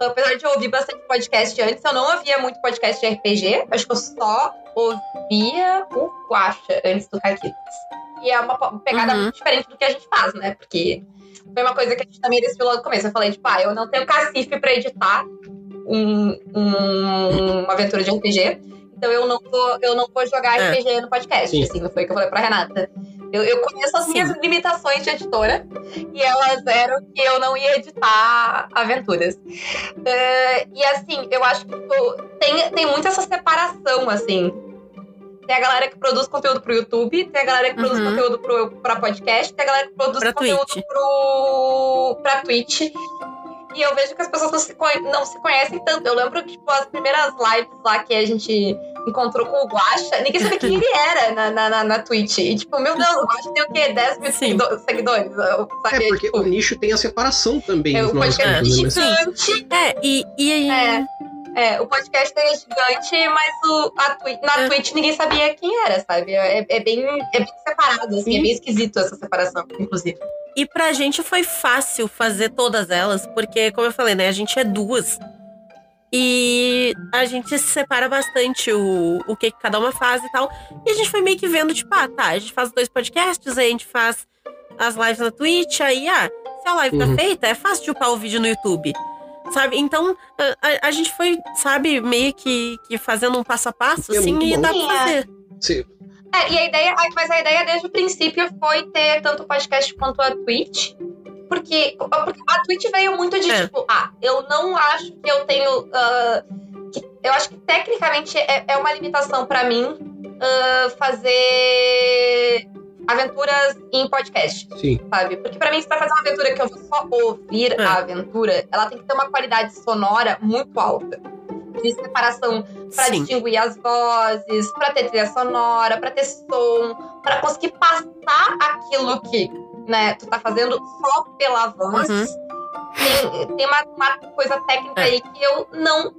Apesar de eu ouvir bastante podcast antes, eu não ouvia muito podcast de RPG. Acho que eu só ouvia o Quacha antes do Caquitas. E é uma pegada uhum. muito diferente do que a gente faz, né? Porque foi uma coisa que a gente também decidiu logo no começo. Eu falei, tipo, ah, eu não tenho cacife pra editar um, um, uma aventura de RPG. então eu não vou, eu não vou jogar é. RPG no podcast. Sim. Assim, foi o que eu falei pra Renata. Eu, eu conheço as Sim. minhas limitações de editora e elas eram que eu não ia editar aventuras. Uh, e assim, eu acho que tipo, tem, tem muito essa separação, assim. Tem a galera que produz conteúdo pro YouTube, tem a galera que produz uhum. conteúdo pro, pra podcast, tem a galera que produz pra conteúdo Twitch. pro, pra Twitch. E eu vejo que as pessoas não se, não se conhecem tanto. Eu lembro que, tipo, as primeiras lives lá que a gente encontrou com o Guacha, ninguém sabia quem ele era na, na, na, na Twitch. E, tipo, meu Deus, o Guacha tem o quê? 10 mil seguidores? Sabe? É, porque tipo, o nicho tem a separação também. É, o podcast é gigante. É, e, e aí... É. É, o podcast é gigante, mas o, a Twitch, na é. Twitch ninguém sabia quem era, sabe? É, é, bem, é bem separado, assim, é bem esquisito essa separação, inclusive. E pra gente foi fácil fazer todas elas, porque, como eu falei, né, a gente é duas. E a gente se separa bastante o, o que cada uma faz e tal. E a gente foi meio que vendo, tipo, ah, tá, a gente faz dois podcasts, aí a gente faz as lives na Twitch, aí, ah, se a live tá uhum. tá feita, é fácil de upar o vídeo no YouTube. Sabe? Então, a, a, gente foi, sabe, meio que, que fazendo um passo a passo, é assim, e dá pra fazer. Sim. É, e a ideia, mas a ideia desde o princípio foi ter tanto o podcast quanto a Twitch. Porque, porque a Twitch veio muito de é. tipo, ah, eu não acho que eu tenho. Uh, que, eu acho que tecnicamente é, é uma limitação para mim uh, fazer aventuras em podcast. Sim. Sabe? Porque para mim, se pra fazer uma aventura que eu vou só ouvir é. a aventura, ela tem que ter uma qualidade sonora muito alta. Separação para distinguir as vozes, para ter trilha sonora, para ter som, para conseguir passar aquilo que né, tu tá fazendo só pela voz. Uhum. Tem, tem uma, uma, coisa técnica é. aí que eu não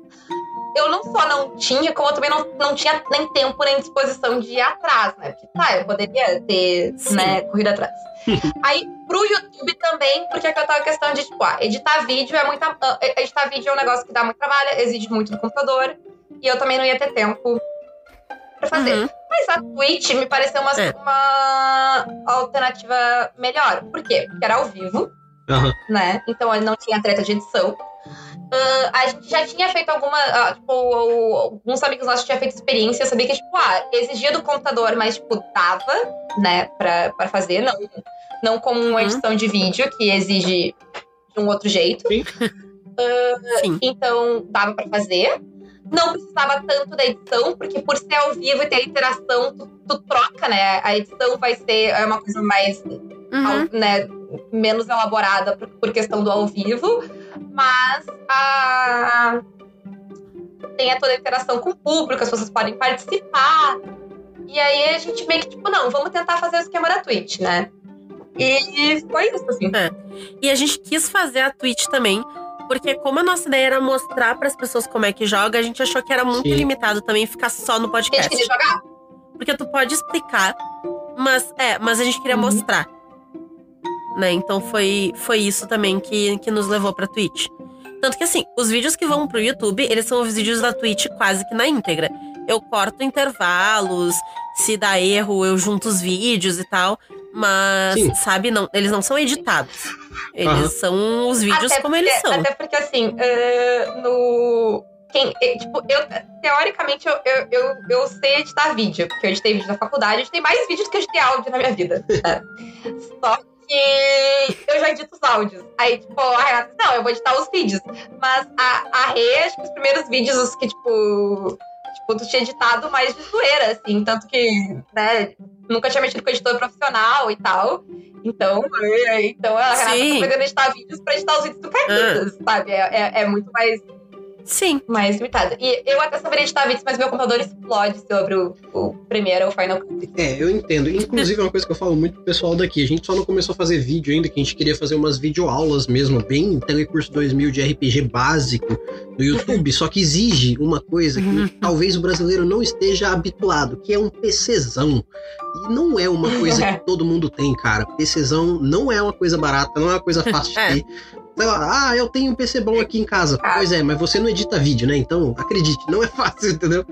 eu não só não tinha, como eu também não, não tinha nem tempo nem disposição de ir atrás, né? Porque tá, eu poderia ter, né, corrido atrás. [laughs] Aí, pro YouTube também, porque é que eu tava questão de, tipo, ah, editar vídeo é muita. Uh, editar vídeo é um negócio que dá muito trabalho, exige muito do computador. E eu também não ia ter tempo pra fazer. Uhum. Mas a Twitch me pareceu uma, é. uma alternativa melhor. Por quê? Porque era ao vivo, uhum. né? Então ele não tinha treta de edição. Uh, a gente já tinha feito alguma. Uh, tipo, alguns amigos nossos tinham feito experiência. Eu sabia que, tipo, ah, exigia do computador, mas, tipo, dava, né, pra, pra fazer. Não, não como uma uhum. edição de vídeo, que exige de um outro jeito. Sim. Uh, Sim. Então, dava pra fazer. Não precisava tanto da edição, porque por ser ao vivo e ter interação, tu, tu troca, né? A edição vai ser é uma coisa mais. Uhum. né, menos elaborada por, por questão do ao vivo mas a... tem a toda a interação com o público, as pessoas podem participar. E aí a gente meio que, tipo, não, vamos tentar fazer o esquema da Twitch, né? E foi isso, assim. É. E a gente quis fazer a Twitch também, porque como a nossa ideia era mostrar para as pessoas como é que joga, a gente achou que era muito Sim. limitado também ficar só no podcast. A gente queria jogar. Porque tu pode explicar, mas é, mas a gente queria uhum. mostrar né? Então foi, foi isso também que, que nos levou pra Twitch. Tanto que assim, os vídeos que vão pro YouTube, eles são os vídeos da Twitch quase que na íntegra. Eu corto intervalos, se dá erro, eu junto os vídeos e tal. Mas, Sim. sabe, não, eles não são editados. Eles uhum. são os vídeos até como porque, eles são. Até porque, assim, uh, no. Quem, eh, tipo, eu, teoricamente, eu, eu, eu, eu, sei editar vídeo, porque eu editei vídeo na faculdade, eu editei mais vídeos do que eu editei áudio na minha vida. Né? Só que eu já edito os áudios. Aí, tipo, a Renata não, eu vou editar os vídeos. Mas a, a Rê, acho que os primeiros vídeos, os que, tipo, tipo, tu tinha editado mais de zoeira, assim. Tanto que, né, nunca tinha mexido com editor profissional e tal. Então, então a Renata Sim. tá a editar vídeos pra editar os vídeos do Carlitos, ah. sabe? É, é, é muito mais Sim. Mais limitada. E eu até saberia editar vídeos, mas meu computador explode sobre o, o Premiere ou o Final Cut. É, eu entendo. Inclusive, é uma coisa que eu falo muito pro pessoal daqui. A gente só não começou a fazer vídeo ainda, que a gente queria fazer umas videoaulas mesmo, bem Telecurso 2000 de RPG básico no YouTube, só que exige uma coisa que uhum. talvez o brasileiro não esteja habituado, que é um PCzão. E não é uma coisa [laughs] que todo mundo tem, cara. PCzão não é uma coisa barata, não é uma coisa fácil de [laughs] é. ter. Ah, eu tenho um PC bom aqui em casa. Pois é, mas você não edita vídeo, né? Então, acredite, não é fácil, [laughs] entendeu?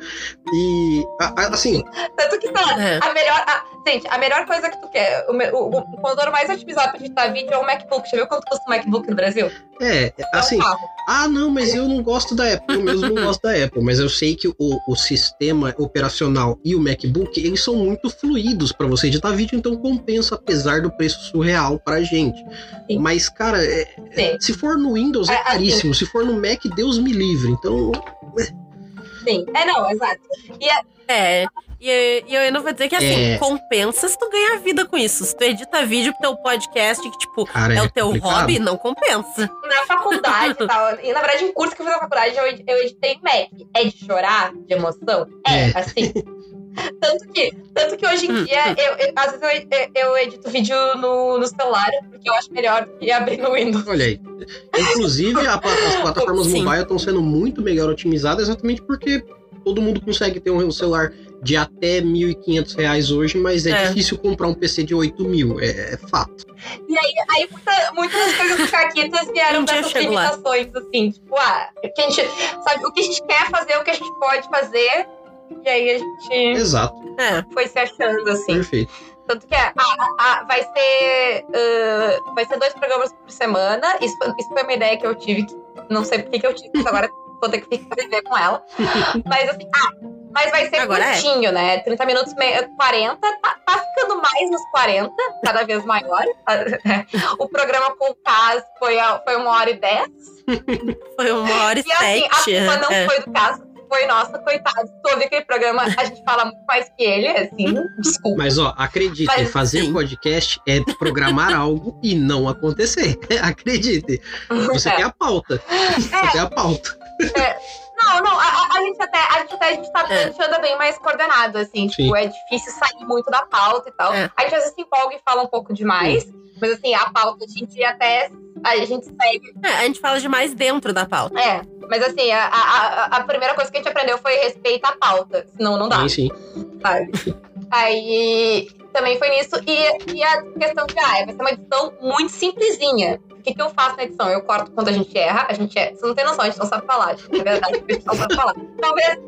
E, assim. Tanto que tá, é. a melhor. A, gente, a melhor coisa que tu quer, o, o, o computador mais otimizado pra editar vídeo é o MacBook. Já viu quanto custa o MacBook no Brasil? É, assim. É um ah, não, mas eu não gosto da Apple. Eu mesmo não gosto da Apple, mas eu sei que o, o sistema operacional e o MacBook, eles são muito fluidos para você editar vídeo, então compensa, apesar do preço surreal pra gente. Sim. Mas, cara, é, se for no Windows é, é caríssimo, assim, se for no Mac, Deus me livre. Então. É. Sim, é não, exato. E é, é e, e eu não vou dizer que assim, é... compensa se tu ganhar vida com isso. Se tu edita vídeo pro teu podcast, que, tipo, Cara, é, é, o teu complicado. hobby, não compensa. Na faculdade [laughs] e tal, e na verdade, em curso que eu fiz na faculdade, eu, eu editei Mac. É de chorar, de emoção? É, é. assim. [laughs] Tanto que, tanto que hoje em hum, dia, eu, eu, às vezes eu, eu edito vídeo no, no celular, porque eu acho melhor que abrir no Windows. Olha aí. Inclusive, a, as plataformas Sim. mobile estão sendo muito melhor otimizadas exatamente porque todo mundo consegue ter um celular de até R$ 1.500 hoje, mas é, é, difícil comprar um PC de 8 mil, é, é fato. E aí, aí muita, muitas coisas do Caquitas vieram dessas limitações, assim, tipo, ah, que a gente, sabe, o que a gente quer fazer, o que a gente pode fazer, e aí a gente Exato. É. foi se achando, assim. Perfeito. Tanto que é, vai ser uh, vai ser dois programas por semana. Isso, isso foi uma ideia que eu tive, que não sei por que eu tive, agora [laughs] vou ter que viver com ela. Mas assim, ah, mas vai ser Agora é. curtinho, é. né? 30 minutos, 40. Tá, tá, ficando mais nos 40, cada vez maior. [laughs] o programa com o Cas foi, foi uma hora e dez. foi uma hora e, e sete. Assim, a culpa não é. foi do caso foi nossa, coitado. Ouviu aquele programa, a gente fala muito mais que ele, assim, desculpa. Mas, ó, acredite, Mas, fazer sim. podcast é programar [laughs] algo e não acontecer. [laughs] acredite. Você é. tem a pauta. Você é. tem a pauta. É. Não, não, a, a, gente até, a gente até a gente tá, é. a gente anda bem mais coordenado, assim, tipo, Sim. é difícil sair muito da pauta e tal. É. A gente às vezes se empolga e fala um pouco demais, Sim. mas assim, a pauta a gente até. A gente segue. É, a gente fala demais dentro da pauta. É. Mas assim, a, a, a primeira coisa que a gente aprendeu foi respeitar a pauta, senão não dá. Sim, sim. Sabe? Aí também foi nisso. E, e a questão de, ah, vai ser uma edição muito simplesinha. O que, que eu faço na edição? Eu corto quando a gente erra, a gente é. Você não tem noção, a gente não sabe falar. Gente, é verdade, a gente não sabe falar. Talvez,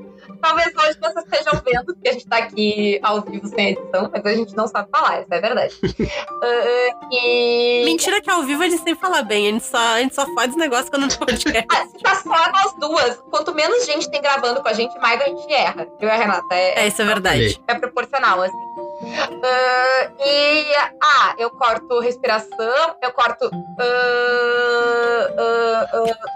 talvez hoje vocês estejam vendo que a gente tá aqui ao vivo sem edição, mas a gente não sabe falar, isso é verdade. uh, [laughs] e... Mentira que ao vivo a gente sem falar bem, a gente só, a gente só faz os negócios quando não podcast. ah, tá só nós duas. Quanto menos gente tem gravando com a gente, mais a gente erra. Eu e a Renata. É, é isso é verdade. É proporcional, assim. Uh, e ah, eu corto respiração, eu corto. Uh, uh,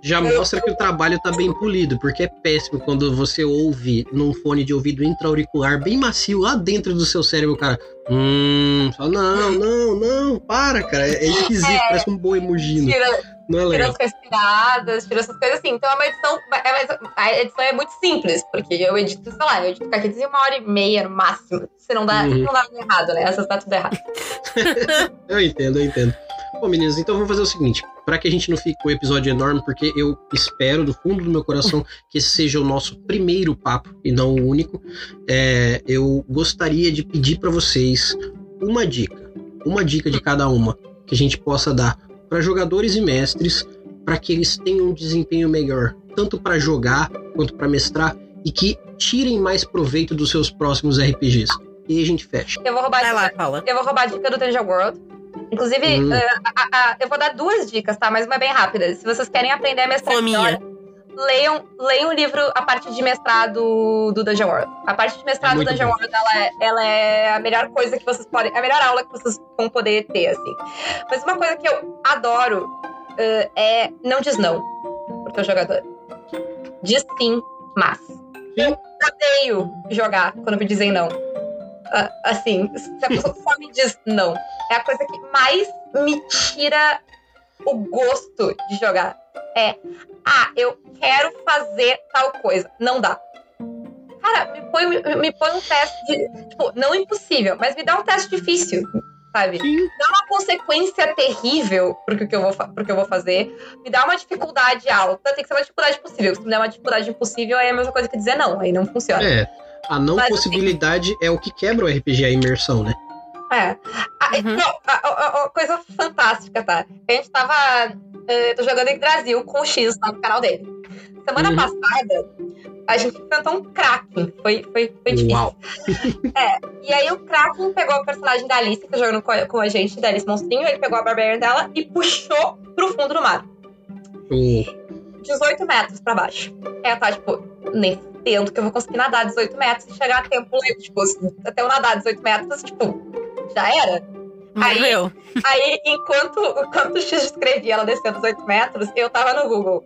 já mostra que o trabalho tá bem polido, porque é péssimo quando você ouve num fone de ouvido intra-auricular bem macio lá dentro do seu cérebro, cara. Hum, não, não, não, para, cara. É esquisito, é, parece um boi mugindo. Tira, não é legal. Tira as respiradas, tira essas coisas assim. Então é uma edição. É a edição é muito simples, porque eu edito, sei lá, eu edito aqui uma hora e meia no máximo. Se não dá, uhum. não dá errado, né? Essas tá tudo errado. [laughs] eu entendo, eu entendo. Bom, meninas, então vamos fazer o seguinte: para que a gente não fique com o episódio enorme, porque eu espero do fundo do meu coração que esse seja o nosso primeiro papo e não o único, é, eu gostaria de pedir para vocês uma dica, uma dica de cada uma que a gente possa dar para jogadores e mestres para que eles tenham um desempenho melhor, tanto para jogar quanto para mestrar e que tirem mais proveito dos seus próximos RPGs. E aí a gente fecha. Eu vou roubar, Vai lá, fala. Eu vou roubar a dica do Dungeon World. Inclusive, hum. uh, eu vou dar duas dicas, tá? Mas uma bem rápida. Se vocês querem aprender a mestrar melhor, leiam, leiam o livro, a parte de mestrado do Dungeon World. A parte de mestrado é do Dungeon bom. World, ela é, ela é a melhor coisa que vocês podem. A melhor aula que vocês vão poder ter, assim. Mas uma coisa que eu adoro uh, é não diz não pro teu jogador. Diz sim, mas. Eu odeio jogar quando me dizem não. Uh, assim, se a pessoa só me diz não, é a coisa que mais me tira o gosto de jogar. É, ah, eu quero fazer tal coisa. Não dá. Cara, me põe, me, me põe um teste de. Tipo, não impossível, mas me dá um teste difícil. Sabe? Sim. Dá uma consequência terrível pro que, eu vou, pro que eu vou fazer. Me dá uma dificuldade alta. Tem que ser uma dificuldade possível. Se me der uma dificuldade impossível, aí é a mesma coisa que dizer não. Aí não funciona. É. A não mas, assim, possibilidade assim, é o que quebra o RPG, a imersão, né? É. A, uhum. não, a, a, a, coisa fantástica tá? A gente tava. Uh, tô jogando em Brasil com o X lá no canal dele. Semana uhum. passada, a gente enfrentou um Kraken. Foi, foi, foi difícil. Uau. [laughs] É. E aí o Kraken pegou o personagem da Alice, que tá jogando com a gente, da Alice Monstrinho, ele pegou a Barbarian dela e puxou pro fundo do mar. Uhum. 18 metros pra baixo. Ela tá, tipo, nem tendo que eu vou conseguir nadar 18 metros e chegar a tempo, tipo, até eu nadar 18 metros, tipo, já era. Morreu. Aí, aí enquanto, enquanto o X escrevia ela descendo 18 metros, eu tava no Google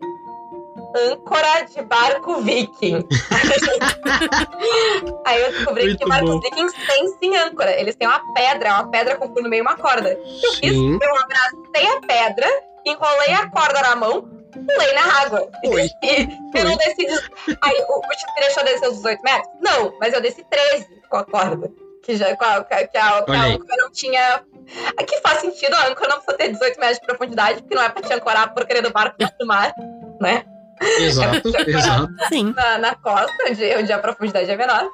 âncora de barco viking. [laughs] Aí eu descobri Muito que barcos bom. vikings têm sim âncora. Eles têm uma pedra, uma pedra com no meio uma corda. Eu fiz, eu abracei a pedra, enrolei a corda na mão, pulei na água. Oi. [laughs] E eu não desci. Aí o, o me deixou descer os 18 metros? Não, mas eu desci 13 com a corda. Que, já, que, a, que a, que a âncora não tinha. Aqui faz sentido, a âncora não precisa ter 18 metros de profundidade, porque não é pra te ancorar por querer do barco no mar, né? Exato, [laughs] exato. Sim. Na, na costa, onde, onde a profundidade é menor.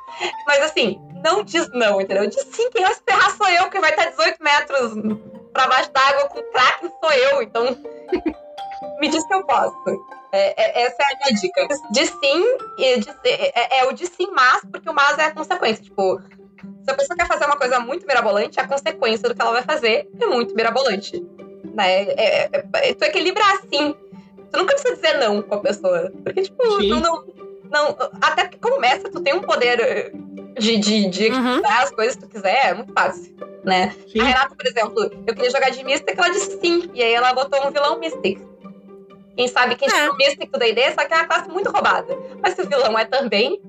Mas assim, não diz não, entendeu? Diz sim, quem vai se ferrar sou eu, quem vai estar 18 metros pra baixo d'água com crack sou eu. Então, me diz que eu posso. É, é, essa é a minha dica. De sim, de, é, é, o de sim, mas, porque o mas é a consequência. Tipo, se a pessoa quer fazer uma coisa muito mirabolante, a consequência do que ela vai fazer é muito mirabolante. Né? É, é, é tu equilibra assim Tu nunca precisa dizer não com a pessoa. Porque, tipo, não, não, não, Até porque como mestre, tu tem um poder de, de, de uhum. as coisas que tu quiser, é muito fácil, né? A Renata, por exemplo, eu queria jogar de Mystic, ela disse sim. E aí ela botou um vilão Mystic. Quem sabe quem é. o Mystic do D&D, só que é uma classe muito roubada. Mas se o vilão é também,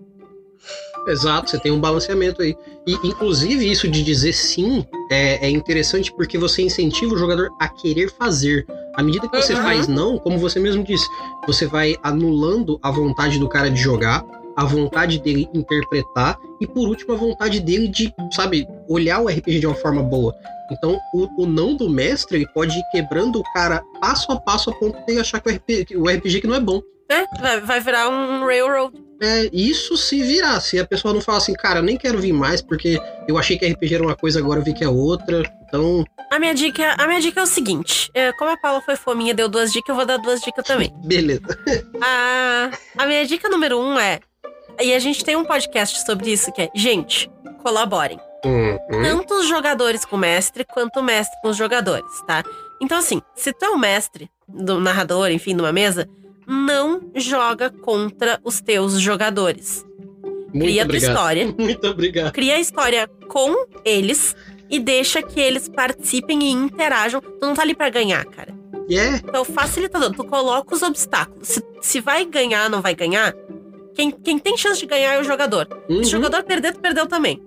Exato, você tem um balanceamento aí. E, inclusive, isso de dizer sim é, é, interessante porque você incentiva o jogador a querer fazer. À medida que você uhum. faz não, como você mesmo disse, você vai anulando a vontade do cara de jogar, a vontade dele interpretar e, por último, a vontade dele de, sabe, olhar o RPG de uma forma boa. Então, o, o não do mestre ele pode ir quebrando o cara passo a passo a ponto de achar que o RPG, o RPG que não é bom. É, vai, virar um railroad. É, isso se virar. Se a pessoa não fala assim, cara, nem quero vir mais porque eu achei que RPG era uma coisa, agora eu vi que é outra. Então. A minha dica, a minha dica é o seguinte: é, como a Paula foi fominha, deu duas dicas, eu vou dar duas dicas também. [laughs] Beleza. A, a minha dica número um é. E a gente tem um podcast sobre isso que é, gente, colaborem. Uhum. Tanto os jogadores com o mestre, quanto o mestre com os jogadores, tá? Então, assim, se tu é o mestre do narrador, enfim, numa mesa, não joga contra os teus jogadores. Muito Cria obrigado. tua história. [laughs] Muito obrigado. Cria a história com eles e deixa que eles participem e interajam. Tu não tá ali para ganhar, cara. Yeah. Então, facilitador, tu coloca os obstáculos. Se, se vai ganhar, não vai ganhar, quem, quem tem chance de ganhar é o jogador. Uhum. Se o uhum. jogador perder, tu perdeu também.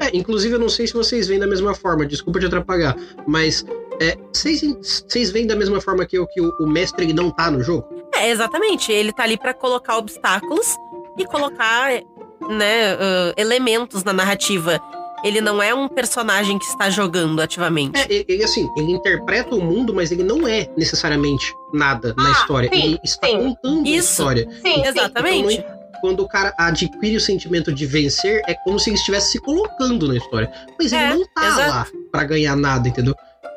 É, inclusive eu não sei se vocês veem da mesma forma, desculpa te atrapalhar, mas é, vocês veem da mesma forma que eu que o, o mestre não tá no jogo? É, exatamente. Ele tá ali para colocar obstáculos e colocar, né, uh, elementos na narrativa. Ele não é um personagem que está jogando ativamente. É, ele, assim, ele interpreta o mundo, mas ele não é necessariamente nada ah, na história. Sim, ele está sim. contando Isso. a história. Sim, exatamente. Então, quando o cara adquire o sentimento de vencer, é como se ele estivesse se colocando na história. Mas é, ele não tá exato. lá para ganhar nada, entendeu?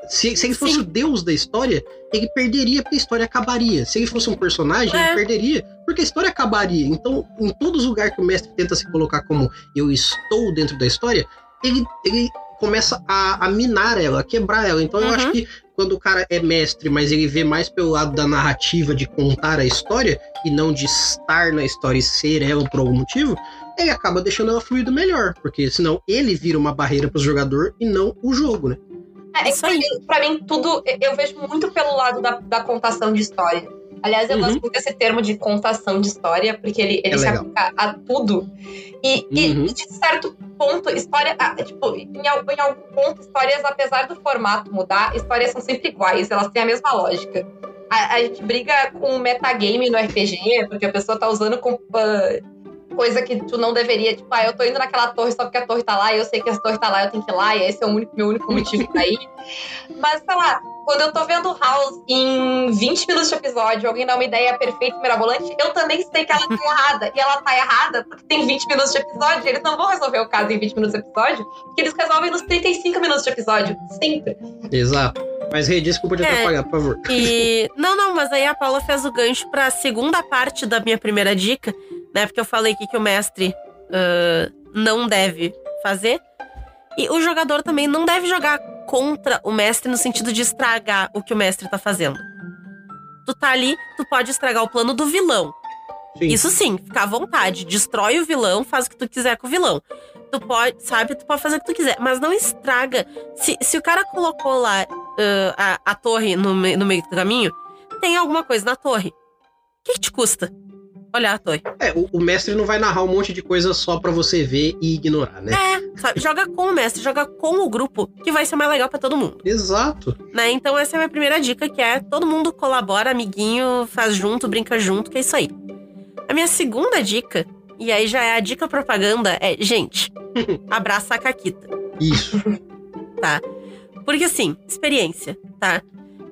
Se, se ele fosse Sim. o deus da história, ele perderia porque a história acabaria. Se ele fosse um personagem, é. ele perderia porque a história acabaria. Então, em todos os lugares que o mestre tenta se colocar como eu estou dentro da história, ele, ele começa a, a minar ela, a quebrar ela. Então, uhum. eu acho uhum. que quando o cara é mestre, mas ele vê mais pelo lado da narrativa de contar a história e não de estar na história e ser ela por algum motivo, ele acaba deixando ela fluir melhor, porque senão ele vira uma barreira para o jogador e não o jogo, né? É, Isso pra, mim, pra mim, tudo eu vejo muito pelo lado da, da contação de história. Aliás, eu uhum. gosto muito desse termo de contação de história, porque ele, ele é se aplica a tudo. E, uhum. e, de certo ponto, história. Tipo, em, em algum ponto, histórias, apesar do formato mudar, histórias são sempre iguais, elas têm a mesma lógica. A, a gente briga com o metagame no RPG, porque a pessoa tá usando com, uh, coisa que tu não deveria, tipo, ah, eu tô indo naquela torre só porque a torre tá lá e eu sei que a torre tá lá, eu tenho que ir lá, e esse é o único, meu único motivo pra ir. [laughs] Mas, sei lá, quando eu tô vendo House em 20 minutos de episódio, alguém dá uma ideia perfeita e mirabolante, eu também sei que ela tá [laughs] errada. E ela tá errada porque tem 20 minutos de episódio. Eles não vão resolver o caso em 20 minutos de episódio, porque eles resolvem nos 35 minutos de episódio. Sempre. Exato. Mas, Rei, desculpa te é, atrapalhar, por favor. E... Não, não, mas aí a Paula fez o gancho pra segunda parte da minha primeira dica, né? Porque eu falei aqui que o mestre uh, não deve fazer. E o jogador também não deve jogar contra o mestre no sentido de estragar o que o mestre tá fazendo. Tu tá ali, tu pode estragar o plano do vilão. Sim. Isso sim, fica à vontade. Destrói o vilão, faz o que tu quiser com o vilão. Tu pode, sabe, tu pode fazer o que tu quiser, mas não estraga. Se, se o cara colocou lá uh, a, a torre no, no meio do caminho, tem alguma coisa na torre. O que, que te custa? Olhar a torre. É, o, o, mestre não vai narrar um monte de coisa só para você ver e ignorar, né? É, sabe, joga com o mestre, joga com o grupo, que vai ser mais legal para todo mundo. Exato. Né? Então essa é a minha primeira dica, que é todo mundo colabora, amiguinho, faz junto, brinca junto, que é isso aí. A minha segunda dica, e aí já é a dica propaganda, é, gente, [laughs] abraça a Caquita. Isso. tá? Porque assim, experiência, tá?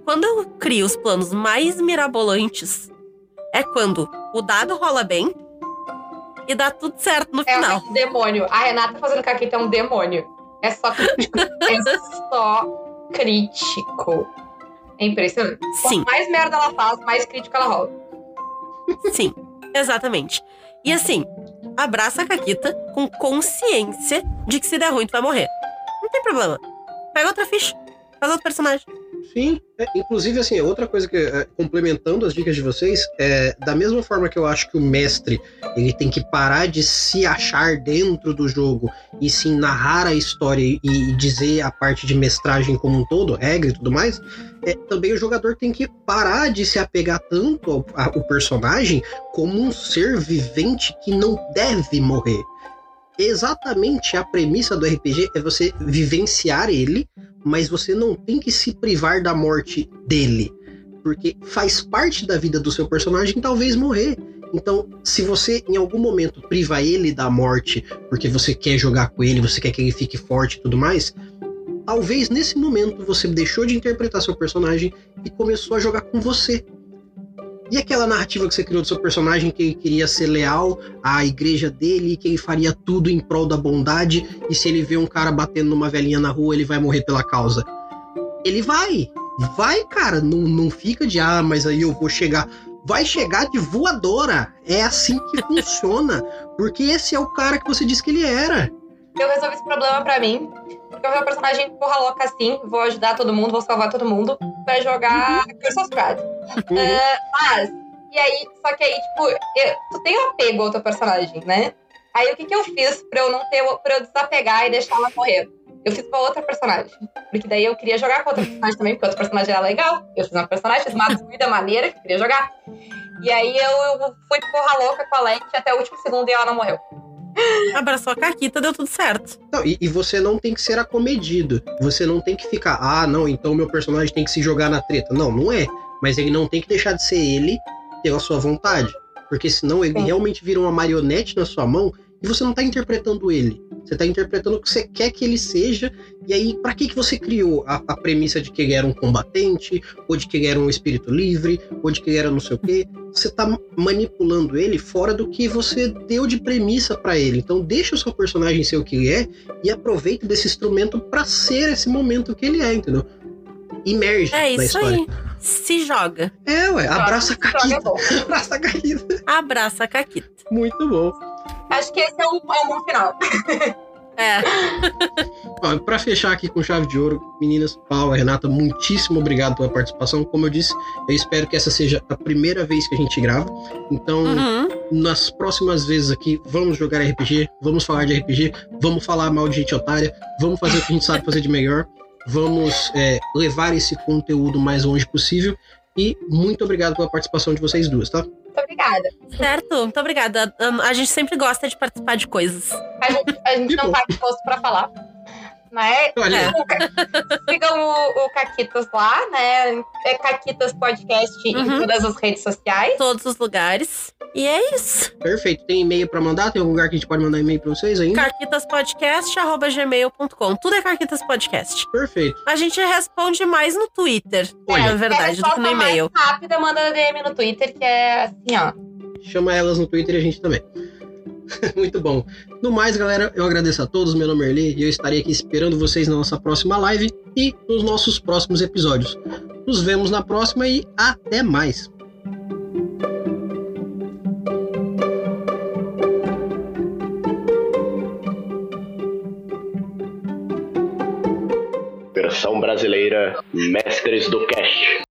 Quando eu crio os planos mais mirabolantes é quando o dado rola bem e dá tudo certo no é final. É um demônio. A Renata fazendo caquita é um demônio. É só crítico. [laughs] é só crítico. É impressionante. Sim. Quanto mais merda ela faz, mais crítico ela rola. Sim, exatamente. E assim, abraça a Caquita com consciência de que se der ruim, tu vai morrer. Não tem problema. Pega outra ficha, faz outro personagem. Sim, é, inclusive assim, outra coisa que é, complementando as dicas de vocês, é da mesma forma que eu acho que o mestre ele tem que parar de se achar dentro do jogo e sim narrar a história e, e dizer a parte de mestragem como um todo, regra e tudo mais, é, também o jogador tem que parar de se apegar tanto ao, ao personagem como um ser vivente que não deve morrer exatamente a premissa do RPG é você vivenciar ele, mas você não tem que se privar da morte dele, porque faz parte da vida do seu personagem talvez morrer. Então, se você em algum momento priva ele da morte, porque você quer jogar com ele, você quer que ele fique forte e tudo mais, talvez nesse momento você deixou de interpretar seu personagem e começou a jogar com você. E aquela narrativa que você criou do seu personagem que ele queria ser leal à igreja dele, que ele faria tudo em prol da bondade, e se ele vê um cara batendo numa velhinha na rua, ele vai morrer pela causa. Ele vai. Vai, cara. Não, não fica de, ah, mas aí eu vou chegar. Vai chegar de voadora. É assim que [laughs] funciona. Porque esse é o cara que você disse que ele era. Eu resolvi esse problema para mim. Porque eu sou um personagem porra louca assim, vou ajudar todo mundo, vou salvar todo mundo, pra jogar uhum. Curse of. Uhum. Uh, mas, e aí, só que aí, tipo, eu, tu tem um apego ao teu personagem, né? Aí o que, que eu fiz pra eu não ter, pra eu desapegar e deixar ela morrer? Eu fiz com outra personagem. Porque daí eu queria jogar com outra personagem também, porque outra personagem era legal. Eu fiz uma personagem, fiz uma vida maneira que eu queria jogar. E aí eu, eu fui porra louca com a Lente até o último segundo e ela não morreu. Abraçou a Caquita, deu tudo certo. Não, e, e, você não tem que ser acomedido. Você não tem que ficar, ah, não, então meu personagem tem que se jogar na treta. Não, não é. Mas ele não tem que deixar de ser ele pela sua vontade. Porque senão ele Sim. realmente vira uma marionete na sua mão e você não tá interpretando ele. Você tá interpretando o que você quer que ele seja. E aí, para que, que você criou a, a, premissa de que ele era um combatente, ou de que ele era um espírito livre, ou de que ele era não sei o quê? Você tá manipulando ele fora do que você deu de premissa para ele. Então, deixa o seu personagem ser o que ele é e aproveita desse instrumento para ser esse momento que ele é, entendeu? Imerge é na história. Aí. Se joga. É, ué. Abraça a Caquita. [laughs] Abraça a Caquita. Abraça a Caquita. Muito bom. Acho que esse é um, é um bom final. [laughs] É. Ó, pra fechar aqui com chave de ouro, meninas, Paula, Renata, muitíssimo obrigado pela participação. Como eu disse, eu espero que essa seja a primeira vez que a gente grava. Então, uhum. nas próximas vezes aqui, vamos jogar RPG, vamos falar de RPG, vamos falar mal de gente otária, vamos fazer o que a gente sabe fazer de melhor, vamos é, levar esse conteúdo mais longe possível. E muito obrigado pela participação de vocês duas, tá? Muito obrigada. Certo, muito obrigada. A gente sempre gosta de participar de coisas. A gente, a gente não tá disposto pra falar. Né? Olha. É. Sigam o, o Caquitas lá, né? É Caquitas Podcast uhum. em todas as redes sociais. Todos os lugares. E é isso. Perfeito. Tem e-mail pra mandar? Tem algum lugar que a gente pode mandar e-mail pra vocês ainda? carquitaspodcast.gmail.com Tudo é Carquitas Podcast. Perfeito. A gente responde mais no Twitter, Olha. é verdade, é, do que no e-mail. rápida, manda DM no Twitter, que é assim, ó. Chama elas no Twitter e a gente também. [laughs] Muito bom. No mais, galera, eu agradeço a todos. Meu nome é Erli e eu estarei aqui esperando vocês na nossa próxima live e nos nossos próximos episódios. Nos vemos na próxima e até mais. Versão brasileira Mestres do Cast.